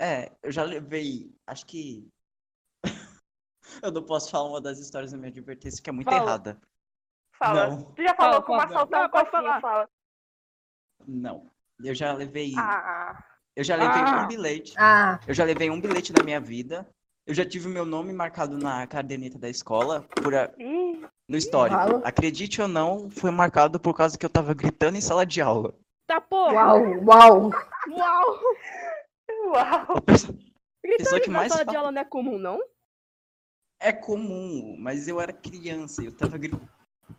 É, eu já levei. Acho que. eu não posso falar uma das histórias da minha advertência que é muito Fala. errada. Fala. Não. Tu já falou Fala, como assaltar um cofrinho, falar. fala. Não. Eu já levei. Ah, Eu já levei Ah. um bilhete. Ah, Eu já levei um bilhete na minha vida. Eu já tive o meu nome marcado na caderneta da escola por a- ih, no histórico. Uau. Acredite ou não, foi marcado por causa que eu tava gritando em sala de aula. Tá porra! uau, uau. Uau! uau. A pessoa- que na mais sala de fala- aula não é comum, não? É comum, mas eu era criança, eu tava gritando.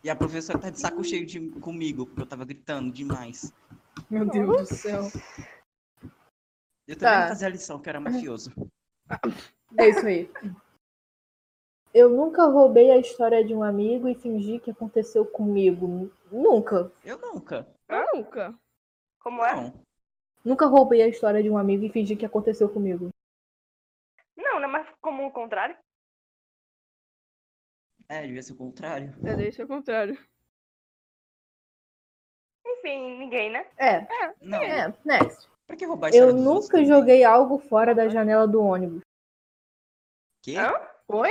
E a professora tá de saco cheio de... comigo, porque eu tava gritando demais. Meu Deus do céu. Eu também Tá. não fazia a lição, que eu era mafioso. É isso aí. Eu nunca roubei a história de um amigo e fingi que aconteceu comigo. Nunca. Eu nunca. Eu nunca. Como é? Não. Nunca roubei a história de um amigo e fingi que aconteceu comigo. Não, não é mais comum o contrário. É, devia ser o contrário. É, deve ser o contrário. Enfim, ninguém, né? É, Não. é, next. Pra que roubar a Eu nunca também? joguei algo fora da janela do ônibus. Quê? Hã? Oi?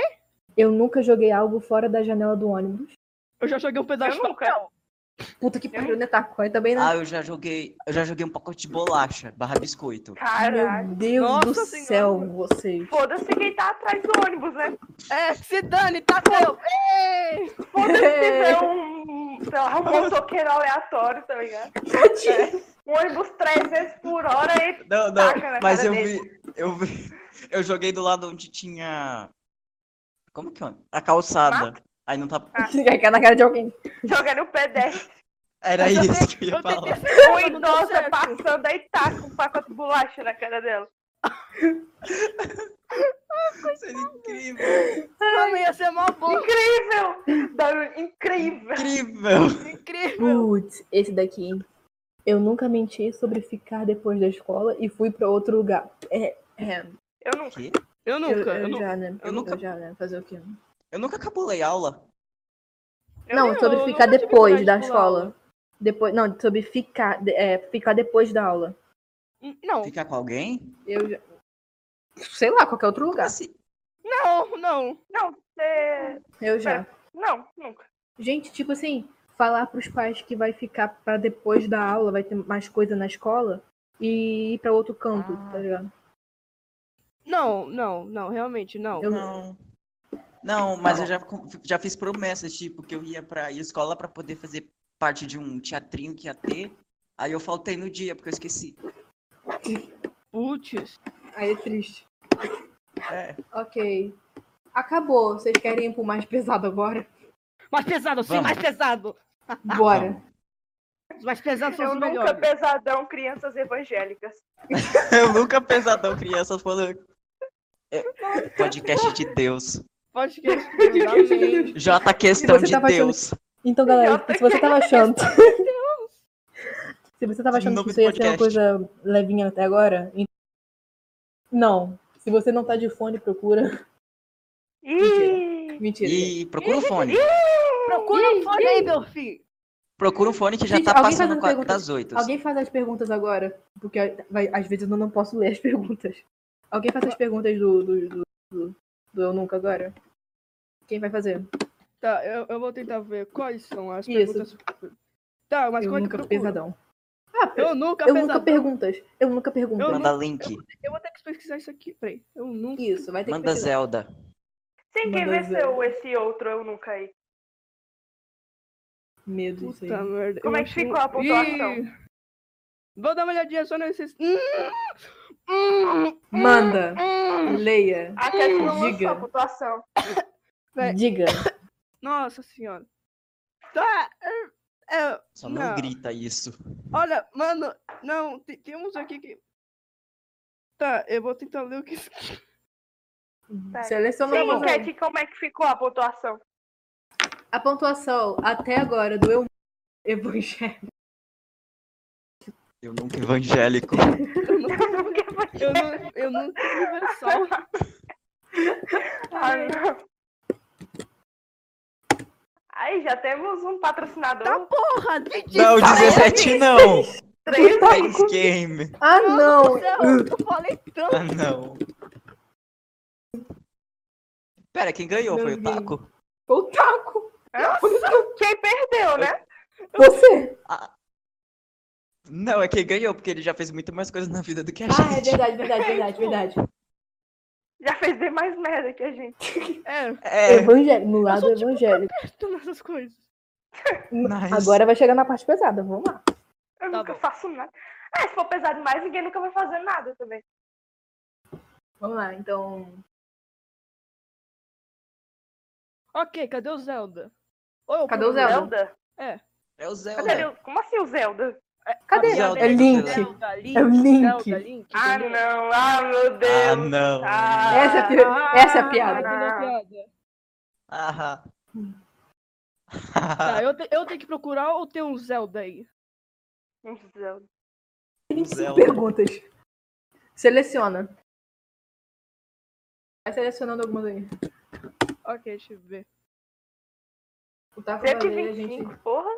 Eu nunca joguei algo fora da janela do ônibus. Eu já joguei um pedaço de papel. Puta que pariu, né? Tacói também, né? Ah, eu já joguei. Eu já joguei um pacote de bolacha, barra biscoito. Caralho. Meu Deus Nossa do Senhora. céu, vocês. Foda-se quem tá atrás do ônibus, né? É, se dane, tá! Ei! Foda-se se tiver um, sei lá, um motoqueiro aleatório, tá ligado? Um ônibus 300 por hora e Não, não, mas eu dele. vi, eu vi. Eu joguei do lado onde tinha. Como que é? A calçada. Aí não tá. Cair na cara de alguém. joga no pedestre. Era Eu isso tentei- que eu ia eu falar. idoso certo. passando aí taca um pacote de bolacha na cara dela. Seria incrível. Mano, ia ser mó bom. Incrível! Incrível! Incrível. Incrível. Putz, esse daqui. hein? Eu nunca menti sobre ficar depois da escola e fui pra outro lugar. É, é. Eu nunca. Eu Eu, nunca. eu Eu, nunca. já, né? Eu nunca- já, né? Fazer o quê? Eu nunca cabulei aula. Eu não, sobre ficar depois da escola. aula. Depois, não, sobre ficar, de- é, ficar depois da aula. Hum, Não, Ficar com alguém? Eu já. Sei lá, qualquer outro lugar. Assim, não, não. Não, você. Eu já. Não, nunca. Gente, tipo assim, falar pros pais que vai ficar pra depois da aula, vai ter mais coisa na escola e ir pra outro canto, Ah. tá ligado? Não, não, não, realmente não. Eu- não. Não, mas eu já, já fiz promessas, tipo, que eu ia pra escola pra poder fazer parte de um teatrinho que ia ter. Aí eu faltei no dia, porque eu esqueci. Putz. Aí é triste. É. Ok. Acabou. Vocês querem ir pro mais pesado agora? Mais pesado, sim, Vamos. mais pesado. Bora. Os mais pesados são Eu os nunca melhores. pesadão crianças evangélicas. Eu nunca pesadão crianças falando. É, podcast de Deus. Pode que amém. J questão de tava achando- Deus. Então, galera, se você tava achando. se você tava achando que isso ia ser uma podcast. coisa levinha até agora. en- Não. Se você não tá de fone, procura. Ih! Mentira. E procura um fone. Procura um fone aí, meu filho. Procura um fone que já Gente, tá passando uma qua- pergunta- das oito. Alguém faz as perguntas agora? Porque vai- às vezes eu não posso ler as perguntas. Alguém faz as perguntas do, do, do, do- do Eu Nunca agora? Quem vai fazer? Tá, eu, eu vou tentar ver quais são as Isso. perguntas. Tá, mas eu como é que nunca pesadão. Ah, Eu nunca eu pesadão. nunca perguntas. Eu nunca pergunto. Eu Manda link. Eu vou ter que pesquisar isso aqui. Peraí. Eu nunca. Isso, vai ter Manda que pesquisar. Zelda. Sim, quem venceu esse outro eu nunca aí? Medo disso aí. Puta merda. Como eu é que achei ficou a pontuação? Ih! Vou dar uma olhadinha só nesses. Hum, hum, Manda. hum. Leia. A Cat não lançou Diga. a pontuação. Diga. Nossa senhora. Tá. é, Só não, Não. grita isso. olha, mano. Não, tem, tem uns aqui que. Tá, eu vou tentar ler o que. Tá. Seleciona Sim, uma. Cat, como é que ficou a pontuação? A pontuação até agora do Eu Evangelho. Eu nunca evangélico. Eu não, eu não, eu não universal. Ah, não. Aí já temos um patrocinador. Tá porra, de Não, 17 não. Três Face Game. Ah, não! Eu falei tanto. Ah, não. Pera, quem ganhou? Foi o. Taco? O taco! Quem perdeu, né? Você! Não, é quem ganhou, porque ele já fez muito mais coisas na vida do que a Ah, é gente. verdade, verdade, verdade, verdade. Já fez bem mais merda que a gente. É, É, Evangelho, no lado sou tipo evangélico. tô nessas coisas. nice. Agora vai chegar na parte pesada, vamos lá. Eu Tá nunca bom. faço nada. Ah, se for pesar demais, ninguém nunca vai fazer nada também. Vamos lá, então. Ok, cadê o Zelda? Ou Cadê o Zelda? Zelda? É o Zelda. Cadê ele? Como assim o Zelda? Cadê? Zelda, É Link. Zelda, Link. É o Link. Zelda, Link. Ah, não. Ah, meu Deus. Ah, não. Ah, Essa é a pi- essa é a piada. entendeu a piada? Aham. Tá, eu, te- eu tenho que procurar ou tem um Zelda aí? um Zelda. 25 Zelda. perguntas. Seleciona. Vai selecionando algumas aí. Ok, deixa eu ver. O Taco vai ler, a 125, gente. porra.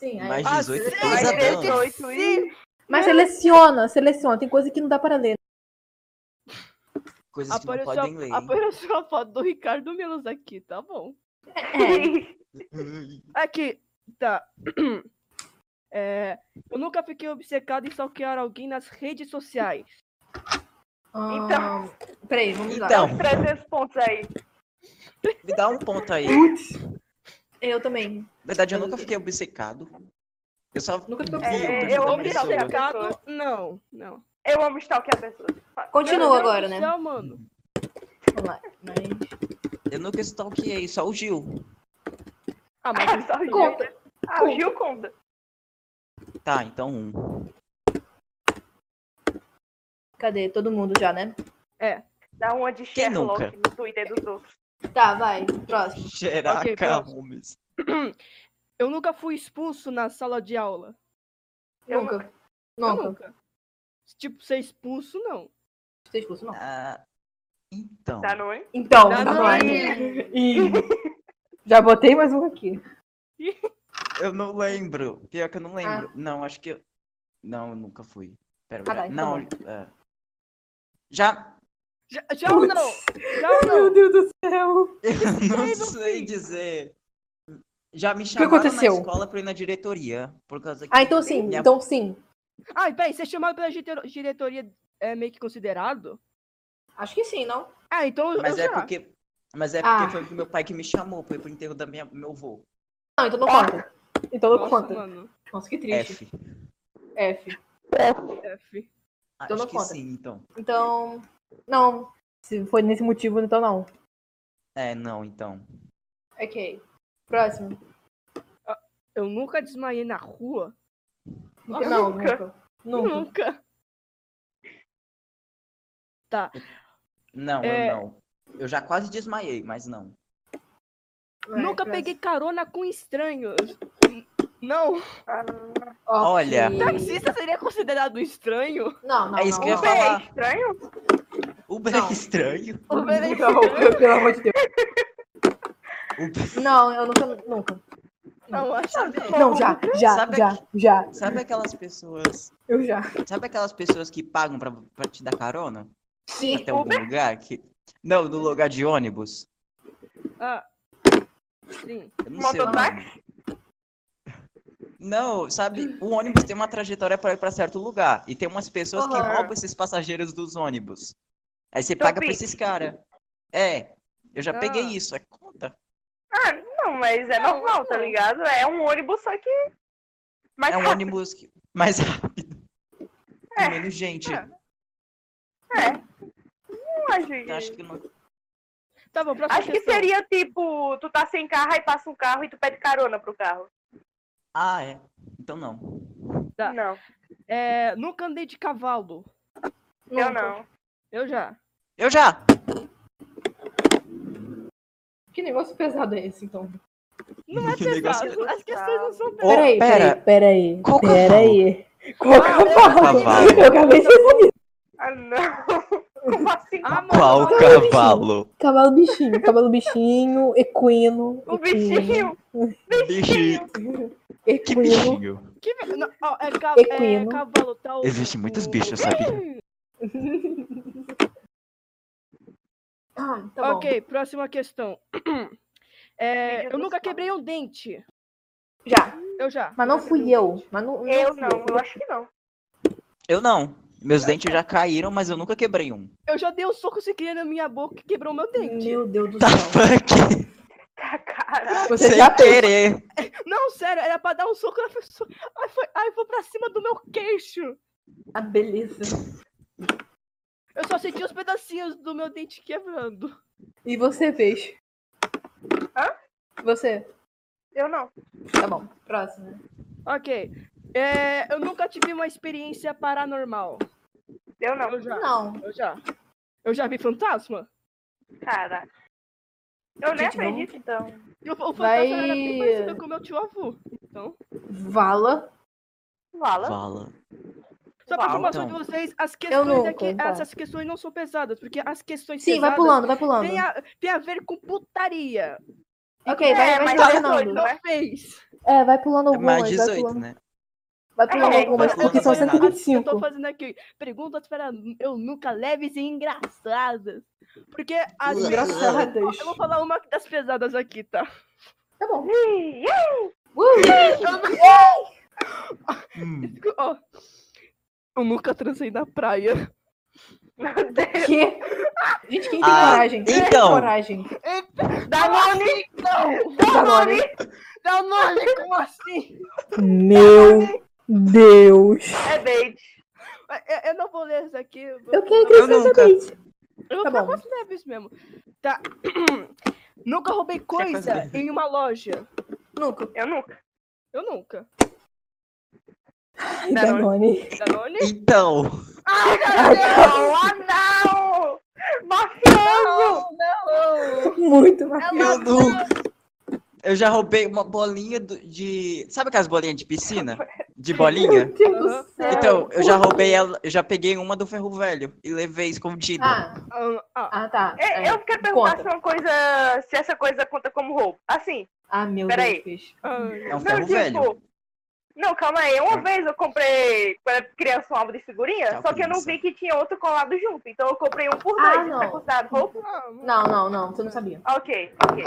Sim, aí. Mais Ah, 18 sim, Mais pesadão. 18 e... Mas seleciona, seleciona. Tem coisa que não dá para ler. Coisas que não podem ler. apareceu a foto do Ricardo Melos aqui, tá bom. É. Aqui, tá. É, eu nunca fiquei obcecado em stalkear alguém nas redes sociais. Então. Peraí, vamos lá. Então. Uns 300 pontos aí. Me dá um ponto aí. Eu também. Na verdade, eu nunca fiquei obcecado. Eu só Nunca fiquei vi É, eu amo. Obcecado, não, não. Eu amo stalkear a pessoa. Continua agora, né? céu, mano. Vamos lá. Mas... Eu nunca stalkeei, só o Gil. Ah, mas Só o Gil. Conta. Ah, o Gil conta. Tá, então um. Cadê? Todo mundo já, né? Dá uma de Sherlock no Twitter dos outros. Tá, vai. Próximo. Xeraca Ok, próximo. Holmes. eu nunca fui expulso na sala de aula. Eu Nunca. Eu Nunca. nunca. Tipo, ser expulso, não. É expulso, não. Ah, então. Tá, não é? Então, tá não. bom. Ih. Já botei mais um aqui. Eu não lembro. Pior que eu não lembro. Ah. Não, acho que eu. Não, eu nunca fui. Pera, Ah, tá, então não, não. é. Já. Já, já ou não? Já ou Meu não? Deus do céu. Eu não Sei, sei. dizer. Já me chamaram na escola pra ir na diretoria. Por causa que Ah, então sim. minha- Então sim. Ah, peraí, ser chamado pela diretor- diretoria é meio que considerado? Acho que sim, não? Ah, então eu Mas é já. porque. Mas é porque Ah. foi meu pai que me chamou pra ir pro enterro da minha, meu avô. Não, então não conta. Então não Nossa, conta. mano. Nossa, que triste. F. F. F. Então Acho não que conta. sim, então. Então. Não. Se foi nesse motivo, então não. É, não, então. Ok. Próximo. Eu nunca desmaiei na rua. não, nunca. nunca. Nunca. Nunca. Tá. Não, É. eu não. Eu já quase desmaiei, mas não. Vai, nunca próximo. peguei carona com estranhos. Não. Ah, Olha. Taxista seria considerado estranho? Não, não. É isso não, que eu ia. Uber é falar. estranho? Uber Não. é estranho. Uber é Não, estranho? pelo amor de Deus. Uber- Não, eu nunca. Nunca. Não, acho que Não, já, já, Sabe já, já. Sabe aquelas pessoas. Eu já. Sabe aquelas pessoas que pagam pra, pra te dar carona? Sim. Até algum lugar? Que... Não, no lugar de ônibus. Ah. Sim. Mototáxi? Não, sabe, o ônibus tem uma trajetória para ir para certo lugar. E tem umas pessoas que roubam esses passageiros dos ônibus. Aí você paga pra esses caras. É, eu já peguei Ah. isso, é conta. Ah, não, mas é Não, normal, tá não. ligado? É um ônibus, só que. Mais É um rápido. ônibus que- mais rápido. É. Com menos gente. É. É. Não acho, acho que não. Tá bom, próxima acho que questão. seria tipo, tu tá sem carro, aí passa um carro e tu pede carona pro carro. Ah, é. Então não. Tá. Não, É, nunca andei de cavalo. eu Nunca. não. Eu já. Eu já! Que negócio pesado é esse, então? Não é Que pesado. As questões não são pesadas. Peraí, pera. peraí, peraí. Qual peraí. Qual Ah, cavalo? Eu acabei de Ah, não. Como assim? Ah, Qual cavalo? Cavalo bichinho, cavalo bichinho, equino. O equino, bichinho. Bichinho. Que Equino. bichinho. Que... Não, é, é Equino. cavalo tal. Existem muitos bichos, sabia? Ah, tá bom. ok, próxima questão. É, eu nunca quebrei um dente. Já. Eu já. Mas não fui eu. Mas não, Eu fui não, eu acho que não. Eu não. Meus dentes já caíram, mas eu nunca quebrei um. Eu já dei um soco sem querer na minha boca e quebrou meu dente. Meu Deus do Tá céu. fuck? Tá, cara. Você Sem já querer. Não, sério, era pra dar um soco na pessoa. Aí foi, aí foi pra cima do meu queixo. Ah, beleza. Eu só senti os pedacinhos do meu dente quebrando. E você fez? Hã? Você? Eu não. Tá bom. Próximo. Ok. É, eu nunca tive uma experiência paranormal. Eu não. Eu já. Não. Eu já. Eu já vi fantasma? Cara. Eu nem acredito, então. O, o fantasma Vai- era bem parecido com o meu tio avô. Então. Vala. Fala. Fala. Só pra Uau, informação então. de vocês, as questões nunca, aqui, então. essas questões não são pesadas, porque as questões Sim, vai pulando, vai pulando. tem a, tem a ver com putaria. Ok, vai, É, vai mas se é tornando. doido, Não né? fez. É, vai pulando É algumas. mais vai 18, pulando, né? vai pulando É, algumas, então, porque são tô fazendo- Eu tô 125. fazendo aqui perguntas para eu nunca leves e engraçadas. Porque vezes. Engraçadas. Eu vou falar uma das pesadas aqui, tá? Tá bom. Uh! Eu nunca transei na praia. Meu Deus. Que? Gente, quem tem Ah, coragem? Quem tem então. coragem? Danone! Não! Danone. Não, não, como assim? Meu Deus. É date. Eu, eu não vou ler isso aqui. Eu, vou- Eu quero Eu crescer nunca. também. Eu Tá bom. bom. leves mesmo. Tá. nunca roubei coisa em uma loja. Nunca. Eu nunca. Eu nunca. Ai, Danone. Danone. Danone? Então. Ai, Não, ah, não! Mafioso! Não, não! Muito É mafioso. Eu já roubei uma bolinha de. Sabe aquelas bolinhas de piscina? De bolinha? Meu Deus do céu. Então, eu já roubei ela. Eu já peguei uma do ferro velho e levei escondida. Ah, Ah, ah, ah, tá. É, É, eu quero perguntar conta. se uma coisa. Se essa coisa conta como roubo. Assim, Ah, meu Peraí. Deus. ah. É um não, ferro tipo. Não, calma aí. Uma vez eu comprei, era criança, um álbum de figurinha, Tchau, só que eu não vi que tinha outro colado junto. Então eu comprei um por Ah, dois. Isso não. é considerado roubo? Ah, Não, não, não, você não sabia. Ok, ok.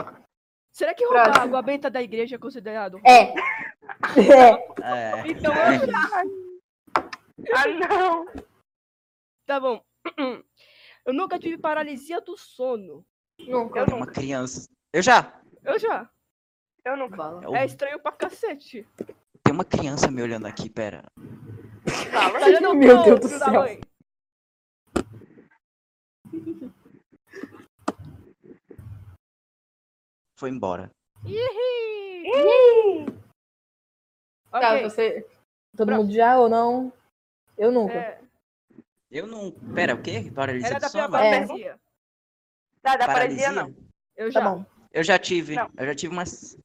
Será que roubar Próximo. água benta da igreja é considerado? É. É. É. Então, eu- Ah, não. tá bom. Eu nunca tive paralisia do sono. Nunca. Eu É uma criança. Eu já. Eu já. Eu nunca. Eu- É estranho pra cacete. Tem uma criança me olhando aqui, pera. Fala. Tá olhando Meu pro Deus do da céu. mãe. Foi embora. Ih! Ih, Tá, você. Todo Próximo. mundo já ou não? Eu nunca. É, Eu não. Pera, o quê? Paralisia era do da sono? É. paralisia. Tá, da Paralisia? paralisia não. Eu Tá já. bom. Eu já tive. Não. Eu já tive umas.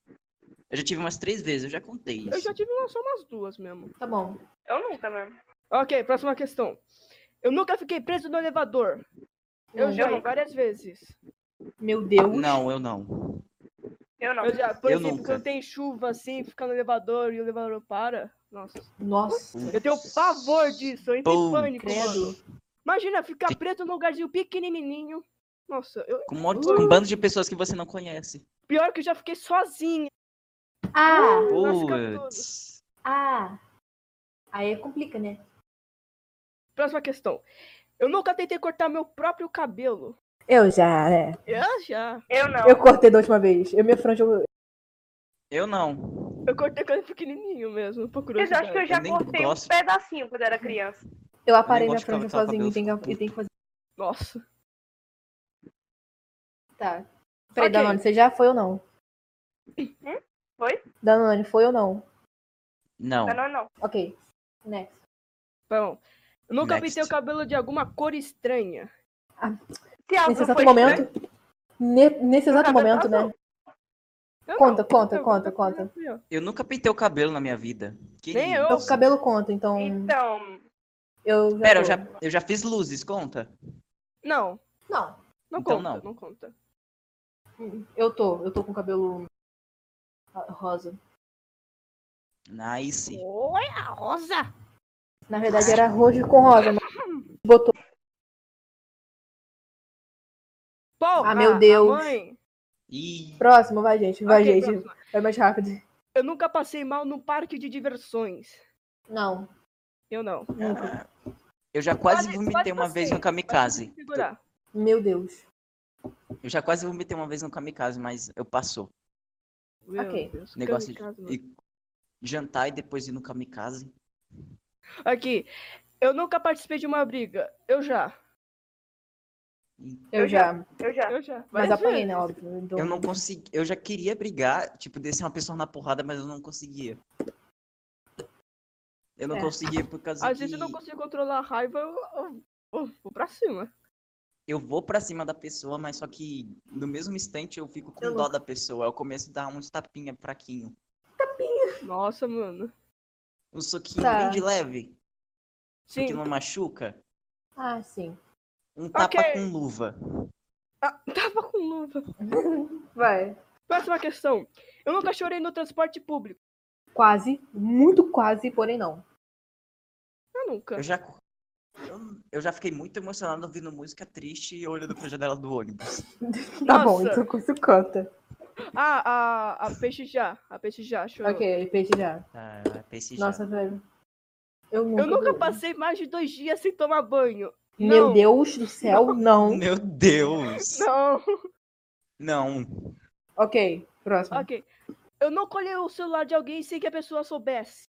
Eu já tive umas três vezes, eu já contei isso. Eu já tive uma- só umas duas mesmo. Tá bom. Eu nunca mesmo. Ok, próxima questão. Eu nunca fiquei preso no elevador. Eu Hum. já, Eu várias vezes. Meu Deus. Não, eu não. Eu não. Eu já, por Eu exemplo, nunca. quando tem chuva assim, ficar no elevador e o elevador para. Nossa. Nossa. Eu tenho pavor disso, eu entro em pânico, credo. mano. Imagina ficar preso num lugarzinho pequenininho. Nossa, eu... Com um, monte, com um bando de pessoas que você não conhece. pior que eu já fiquei sozinha. Ah, Nós ficamos Putz. ah. Aí complica, né? Próxima questão. Eu nunca tentei cortar meu próprio cabelo. Eu já, né? Eu já. Eu não. Eu cortei da última vez. Eu minha franja. eu- Eu não. Eu cortei quando pequenininho mesmo, por Mas eu acho que eu já Eu cortei gosto. um pedacinho quando era criança. Eu aparei minha franja sozinho e tem, cabelo, que, fazer. Nossa. Tá. Peraí, Ok. Danone, você já foi ou não? Foi? Danone, foi ou não? Não. Não, não, não. Ok. Next. Bom, eu nunca Next. pintei o cabelo de alguma cor estranha. Algo Nesse exato momento. estranho, ne- nesse exato momento, né? azul. Eu Conta, não. conta, Eu- conta, eu- conta. eu- nunca pintei o cabelo na minha vida. Que Nem eu. O cabelo conta, então. Então, Eu já. Pera, eu já, eu já fiz luzes, conta? Não, Não. não Então conta, não. não conta. Eu tô. Eu tô com cabelo rosa. Nice. Oi, a rosa! Na verdade era roxo com rosa, mas botou. Porra, Ah, meu Deus. Ih, Próximo, vai, gente. Vai, Ok, gente. próxima. Vai mais rápido. Eu nunca passei mal num parque de diversões. Não. Eu não. Nunca. eu já quase Quase- vomitei quase uma vez no kamikaze. Meu Deus. Eu já quase vomitei uma vez no kamikaze, mas eu passou. Meu Ok. Deus, Negócio kamikaze, de jantar e depois ir no kamikaze. Aqui. Eu nunca participei de uma briga. Eu já. Eu, Eu já. eu já. Eu já. Mas apanhei, né? Óbvio. Então, Eu não consegui. Eu já queria brigar, tipo, descer uma pessoa na porrada, mas eu não conseguia. Eu não É. conseguia por causa Às que vezes eu não consigo controlar a raiva, eu, eu- eu vou pra cima. Eu vou pra cima da pessoa, mas só que no mesmo instante eu fico com Eu dó nunca. da pessoa. Eu começo a dar uns tapinha fraquinho. Nossa, mano. Um soquinho Tá. bem de leve, Sim. que não machuca. Ah, sim. Um tapa Ok. com luva. Ah, tava com luva. Vai. Próxima questão. Eu nunca chorei no transporte público. Quase. Muito quase, porém não. Eu nunca. Eu já. Eu, eu já fiquei muito emocionado ouvindo música triste e olhando pra janela do ônibus. Tá bom, Nossa. então isso conta. Ah, a, a peixe já. A peixe já chorou. Ok, peixe já. Ah, PC já. Nossa, velho. Eu nunca. Eu nunca passei mais de dois dias sem tomar banho. Meu Não. Deus do céu, não. Meu Deus! Não. Não. Ok, próximo. ok. Eu não colhei o celular de alguém sem que a pessoa soubesse.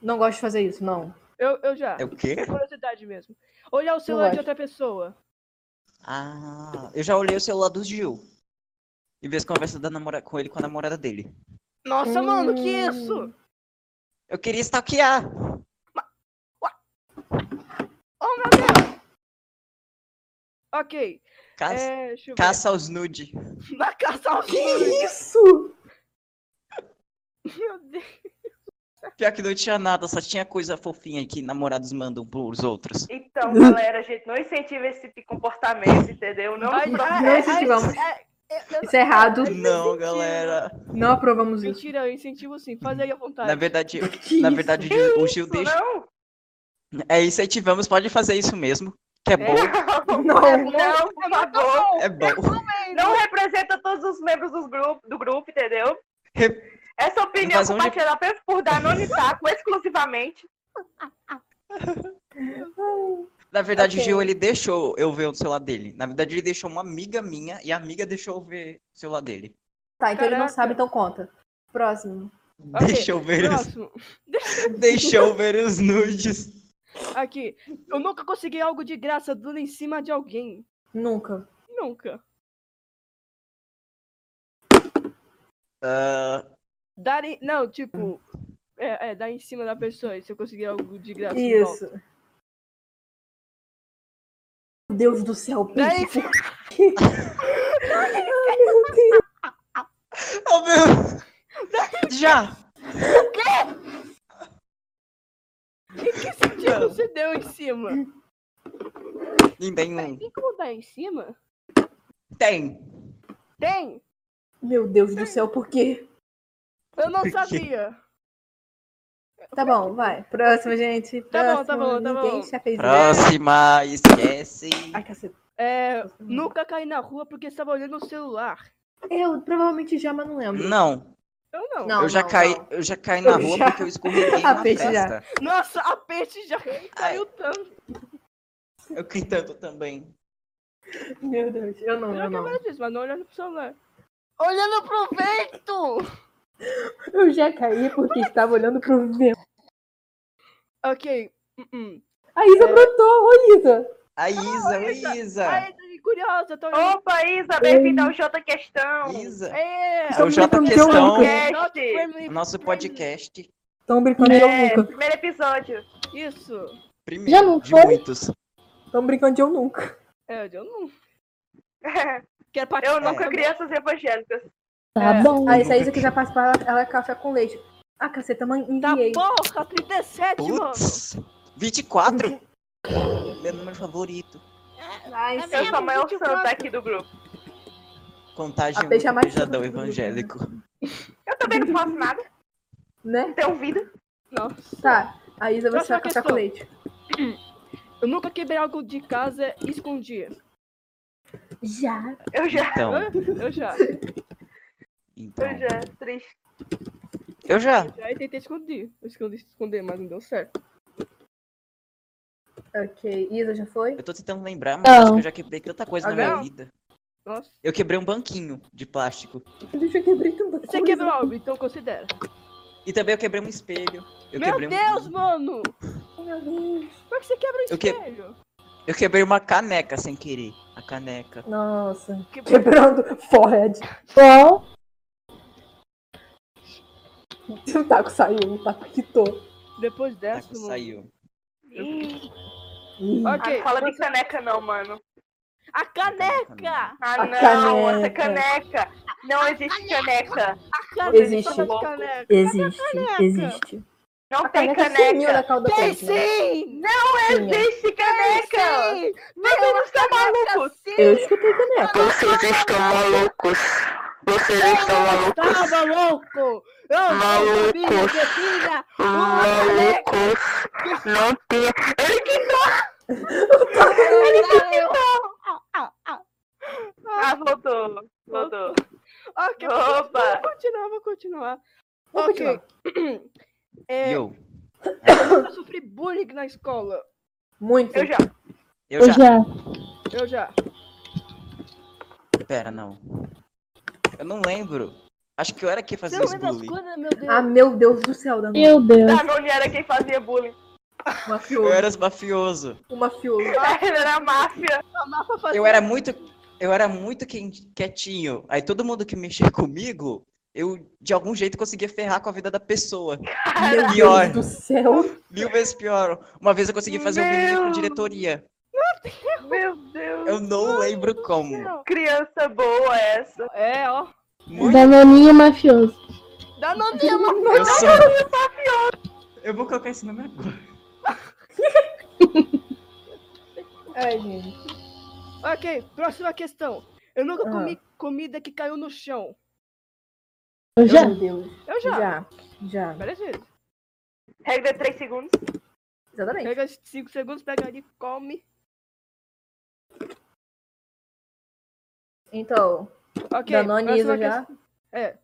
Não gosto de fazer isso, não. Eu, eu já. É o quê? Curiosidade mesmo. Olhar o celular de outra pessoa. Ah, eu já olhei o celular do Gil. E vi as conversas da namora... com ele com a namorada dele. Nossa, mano, que Hum. isso? Eu queria stalkear. Oh, meu Deus! Ok. Caça, É, caça aos nude. Na caça ao Que nude. isso? Meu Deus. Pior que não tinha nada, só tinha coisa fofinha que namorados mandam pros outros. Então, galera, a gente não incentiva esse tipo de comportamento, entendeu? Não Mas, nos ah, Não é, incentivamos. é, é, Isso é errado. Não, galera. Não aprovamos isso. Mentira, eu incentivo sim. Faz aí à vontade. Na verdade, Que na isso? verdade, o Gil Isso deixa. não? É, incentivamos, pode fazer isso mesmo. Que é bom. Não. Não, por favor. É bom. Não representa todos os membros dos grupo, do grupo, entendeu? Re- Essa opinião compartilhada apenas por Danone Taco, exclusivamente. Na verdade, Ok. o Gil, ele deixou eu ver o celular dele. Na verdade, ele deixou uma amiga minha e a amiga deixou eu ver o celular dele. Tá, então ele não Caraca. sabe, então conta. Próximo. Ok, Deixa eu ver os, Próximo. deixa eu ver os nudes. Aqui. Eu nunca consegui algo de graça dando em cima de alguém. Nunca. Nunca. Ah, Dar em... Não, tipo. É, é, dar em cima da pessoa. e Se eu conseguir algo de graça. Isso. Meu Deus do céu, Daí- Peixe. por quê? oh, meu... Já! Em que sentido você deu em cima? Em nenhum. Tem como dar em cima? Tem. Tem! Meu Deus do céu, por quê? Eu não sabia. Tá bom, vai. Próximo, gente. Tá bom, tá bom, tá Ninguém bom. já fez isso. Próxima, esquece. Ai, caceta. É, nunca caí na rua porque estava olhando o celular. Eu provavelmente já, mas não lembro. Não, Eu não. Não. eu já caí, não. eu já caí na Eu rua já. porque eu escorreguei A na peixe já. festa. Nossa, a peixe já caiu tanto. Eu caí tanto também. Meu Deus, eu não, Eu eu não não. disso, mas não olhando pro celular. Olhando pro vento! Eu já caí porque estava olhando pro vento. Ok. uh-uh. A Isa brotou, ô Isa. A Isa, oi Isa. Isa. Ai, curiosa, tô. Opa, Isa, bem-vinda ao Jota Questão. Isa. É, É o J brincando de eu Questão, nunca. nosso podcast. Estão brincando de eu É, nunca. primeiro episódio. Isso. Primeiro Já não de foi? muitos. Estão brincando de eu nunca. É, eu não quero participar. Eu nunca também. crianças evangélicas. Tá bom. Aí, se a Isa quiser participar, ela- ela é café com leite. Ah, caceta, mãe, Tá porra, 37, mano. Putz, 24? Meu número favorito. Ai, É Eu sou a maior 24. santa aqui do grupo. Contagem A peixe é muito mais beijadão evangélico. Eu também não faço nada, né? não tenho vida. Nossa. Tá, a Isa vai ser Próxima café com leite. Eu nunca quebrei algo de casa e escondi. Já. Eu já, Então? Eu já. Então. eu já, triste. Eu já. Já tentei esconder. Eu escondi esconder, mas não deu certo. Ok, Isa já foi? Eu tô tentando lembrar, mas acho que eu já quebrei tanta coisa Ah, na minha não? vida. Nossa. Eu quebrei um banquinho de plástico. Deixa eu Você quebrou algo, então considera. E também eu quebrei um espelho. Eu Meu quebrei um- Deus, mano! Meu Deus. Como é que você quebra o Eu que- espelho? Eu quebrei uma caneca sem querer. A caneca. Nossa. Quebrando forehead. Bom. O taco saiu, o taco quitou. Depois dessa, mano. saiu. Ih, Ih, Ah, não fala de caneca não, mano. A caneca! Ah, A não, essa caneca. caneca. Não existe caneca. A caneca! Existe. Caneca. Existe, caneca? existe. Não A tem caneca caneca. Tem né? sim! Tinha. Existe caneca. Sim! Vocês não estão malucos. Eu escutei caneca. Vocês estão malucos. Vocês estão malucos. Tava louco! Eu Malucos. filho de filha! Uma caneca! Malucos. Não tem. Ah, voltou. Voltou. Ok, Opa. vou continuar, vou continuar. Vou ok. É, Eu. eu sofri bullying na escola. Muito. Eu já. Eu já. Eu já. Pera, não. Eu não lembro. Acho que eu era quem Você fazia não das bullying. coisas, meu Deus? Ah, meu Deus do céu, Danone. Meu Deus. Danone era quem fazia bullying. O Eu mafioso. era os mafioso. O mafioso. Ele era máfia. Amava fazer- Eu era muito. Eu era muito quietinho. Aí todo mundo que mexia comigo, eu de algum jeito conseguia ferrar com a vida da pessoa. Meu Pior. Deus do céu. Mil vezes pior. Uma vez eu consegui fazer um menino com Meu. diretoria. Meu Deus. Eu não lembro como. Criança boa essa. É, ó. Muito Danoninho mafioso. Danoninha, mano. eu sou. Eu vou colocar esse nome agora. Ai, gente. Ok, próxima questão. Eu nunca Ah. comi comida que caiu no chão. Eu já. Meu Deus. Eu já. Já. Já. Várias vezes. Regra de 3 segundos. Exatamente. Pega 5 segundos, pega ali, come. Então, Ok. Isa já. questão. É.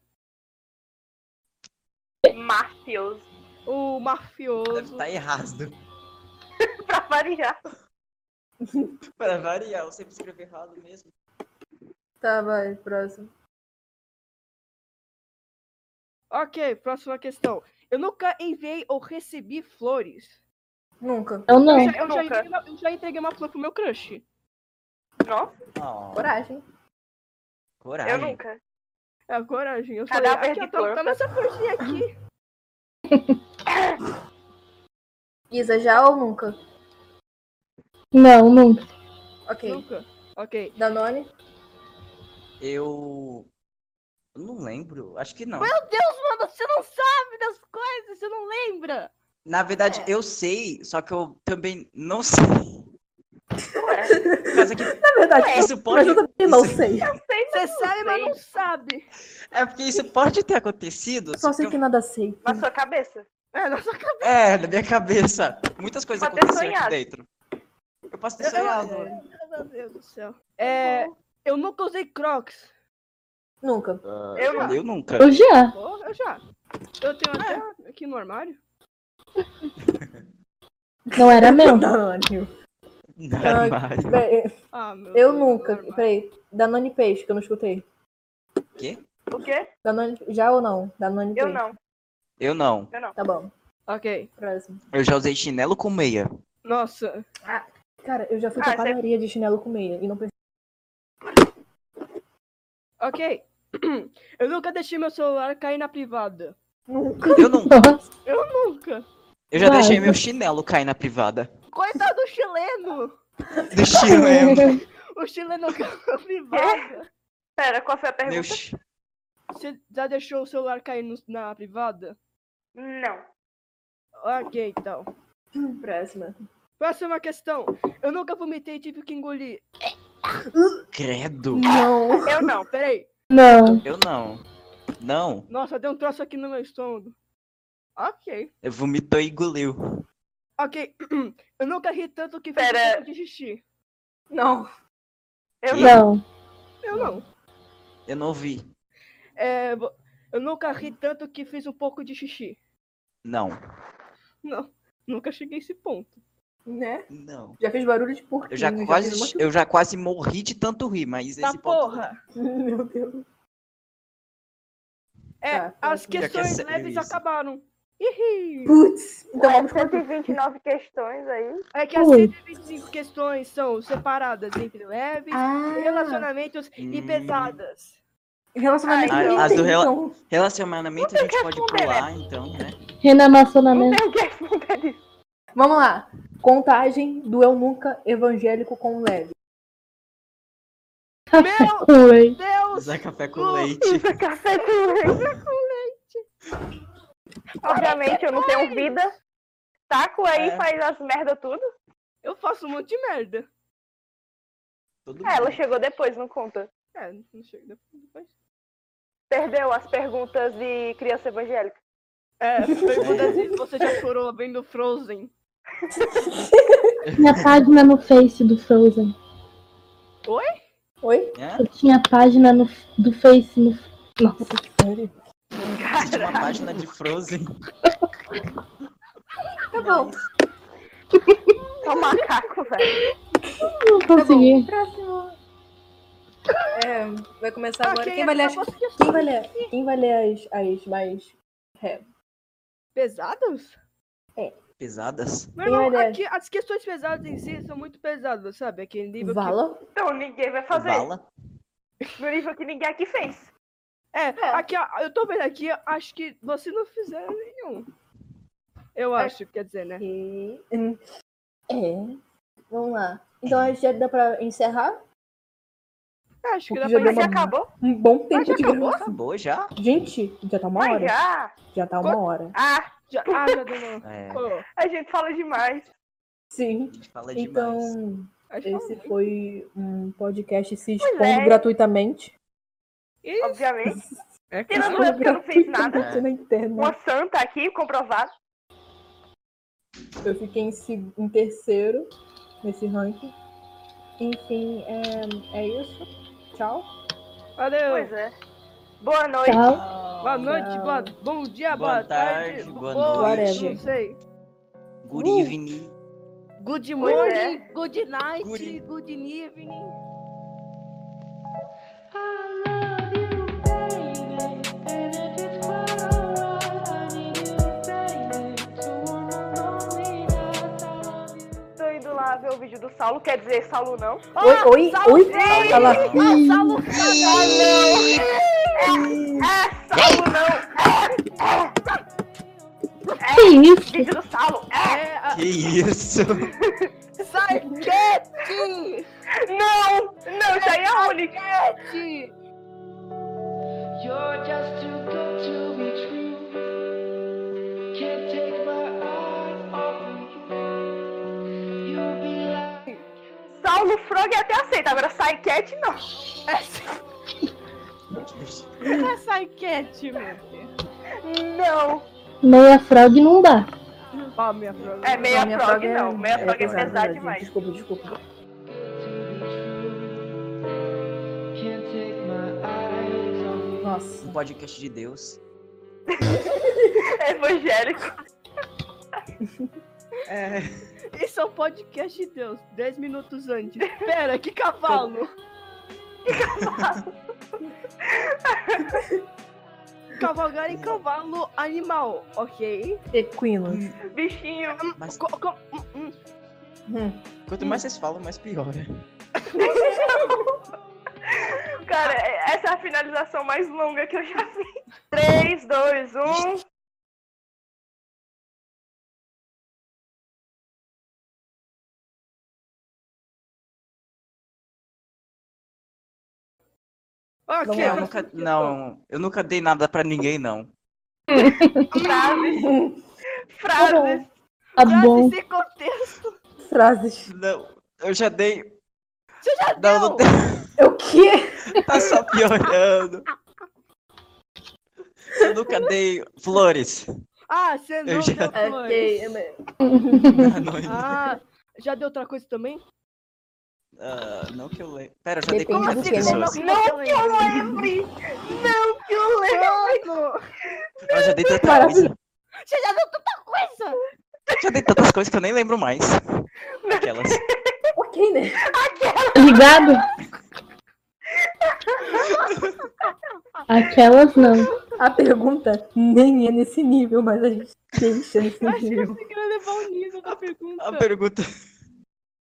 Mafioso. O Deve mafioso. estar errado. Pra variar. Para variar, eu sempre escrevo errado mesmo. Tá, vai, próximo. Ok, próxima questão. Eu nunca enviei ou recebi flores. Nunca. Eu não. Eu, já, eu já Nunca. entreguei uma, eu já entreguei uma flor pro meu crush. Nossa, Oh, Coragem. coragem. eu nunca. É a coragem. Eu Cadáver falei, aqui, tá, flor. tá nessa florzinha aqui. Isa, já ou nunca? Não, nunca. Ok. Nunca. Ok. Danone? Eu. eu não lembro, acho que não. Meu Deus, mano, você não sabe das coisas, você não lembra. Na verdade, É. eu sei, só que eu também não sei. Ué, Mas é que Na verdade, isso mas pode. eu também não isso- sei. eu sei, Você mas não sabe, mas sei. não sabe. É porque isso pode ter acontecido. Só sei que que nada sei. Na sua cabeça. É, na sua eu- É, na minha cabeça. Muitas coisas aconteceram aqui sonhado. dentro. Eu posso ter Eu- sonhado. cabeça. Meu Deus do céu. É, eu nunca usei Crocs. Nunca. Ah, Eu não. eu nunca. Eu já. Pô, eu já. Eu tenho até aqui no armário. Não era meu. Danone. No Ah, Ah, Eu Deus, nunca. no armário. Peraí. Danone Peixe, que eu não escutei. Quê? O quê? Danone, já ou não? Danone Eu Peixe. não. Eu não. Eu não. Tá bom. Ok. Próximo. Eu já usei chinelo com meia. Nossa. Cara, eu já fui Ah, pra você- padaria de chinelo com meia e não pensei. Ok. Eu nunca deixei meu celular cair na privada. Nunca. Eu não. Nossa. Nunca. Eu já Vai. deixei meu chinelo cair na privada. Coitado do chileno. Do chinelo. O chileno caiu na privada. Pera, qual foi a pergunta? Você já deixou o celular cair no- na privada? Não. Ok, então. Próxima. Próxima questão. Eu nunca vomitei e tive que engolir. Credo. Não. Eu não. Peraí. Não. Eu não. Não. Nossa, deu um troço aqui no meu estômago. Ok. Eu vomitou e engoliu. Ok. Eu nunca ri tanto que fiz Pera. um pouco de xixi. Não. Eu não. Não. Eu não. Eu não vi. É, eu nunca ri tanto que fiz um pouco de xixi. Não. Não. Nunca cheguei a esse ponto. Né? Não. Já fiz barulho de porquinho. Eu já fiz quase, uma- eu já quase morri de tanto rir, mas Tá esse ponto. porra! Meu Deus. É, Tá, as. Já que é questões leves isso. acabaram. Putz. Então vamos continuar. 129 questões aí. É que as Ui. 125 questões são separadas entre leves, Ah, relacionamentos e Hum. pesadas. relacionamento. Ah, as do rela- então. Relacionamento a gente pode pular, então, né? Não Relacionamento. tem o que responder isso. Vamos lá. Contagem do Eu Nunca Evangélico com Leve. Meu. Deus! Café com leite. Isso é café com leite. Obviamente eu não tenho vida. Taco aí, É. faz as merda tudo. Eu faço um monte de merda. Todo É, ela chegou depois, não conta. É, não chega depois. Perdeu as perguntas de criança evangélica. É, pergunta se você já chorou vendo Frozen. Tinha página no Face do Frozen. Oi? É? Eu tinha página no, do Face no. Nossa, sério. Existe uma página de Frozen. Tá bom. É um macaco, velho. Não consegui. Próximo. É, vai começar agora. Ok, Quem vai ler as, quem vai ler, quem vai ler as, as mais. É, Pesados? Pesadas. Meu irmão, aqui, as questões pesadas em si são muito pesadas, sabe? Aquele nível que... Vala? Então ninguém vai fazer. Bala. No nível que ninguém aqui fez. É, aqui, ó, eu tô vendo aqui, acho que você não fizeram nenhum. Eu É. acho, quer dizer, né? E... É. Vamos lá. Então a gente já dá pra encerrar? Acho que dá Já pra uma- acabou? Um bom tempo já de acabou? gravação. Acabou já? Gente, já tá uma Mas hora. já. Já tá uma hora. Ah, Já, ah, já deu uma... É. A gente fala demais. Sim. A gente fala demais. Então. Acho Esse foi um podcast se expondo é. gratuitamente. Isso. Obviamente. É que Tirando eu que eu não fiz nada. Uma santa aqui, comprovado. Eu fiquei em, em terceiro nesse ranking. Enfim, é, é isso. Tchau. Valeu. Pois é. Boa noite. Tchau. Boa noite, Tchau. boa, bom dia, Boa boa, tarde, tarde, boa noite. Não sei. Good Uh. evening. Good morning, é. good night, Good- good, evening. Tô vídeo do Saulo. Quer dizer, Saulo não. Oi, oi, oi. Fala. Ah, Saulo não. Que isso? Vídeo do Saulo. É. É, a- Que isso? sai quietinho, Não, não, aí é a única. You're just too good to Saulo Frog até aceita, agora sai cat não. É, sai quietinho, meu filho. Não. Meia frog não dá. Ó, minha frog. É meia minha frog, é- não. Meia frog é pesado, pesado verdade. demais. Desculpa, desculpa. Nossa. Um podcast de Deus. É evangélico. É. Isso é um podcast de Deus, 10 minutos antes. Pera, que cavalo? Cavalgar em cavalo animal, ok? Equino. Bichinho. Mas Co- co- hum, hum. Hum. quanto mais vocês falam, mais piora. Cara, essa é a finalização mais longa que eu já vi. 3, 2, 1. Ok, Vamos Eu lá. nunca, não, eu nunca dei nada pra ninguém, não. Frases. Frases. Tá bom. sem contexto. Frases. Não, eu já dei. Você já Não, não deu? É o quê? tá só piorando. Eu nunca dei flores. Ah, você não Eu já- deu flores. Ok. Ah, não, Ah, já deu outra coisa também? Ah, não que eu lembro. Pera, eu já dei muitas que, né? pessoas. Não que eu lembre. Não que eu lembre. Eu já dei tanta coisa. você já deu tanta coisa! Já dei tantas coisas que eu nem lembro mais. Aquelas. Ok, né? Ligado? Aquelas não. A pergunta nem é nesse nível, mas a gente deixa nesse Eu achei que você queria levar o nível da pergunta. A pergunta.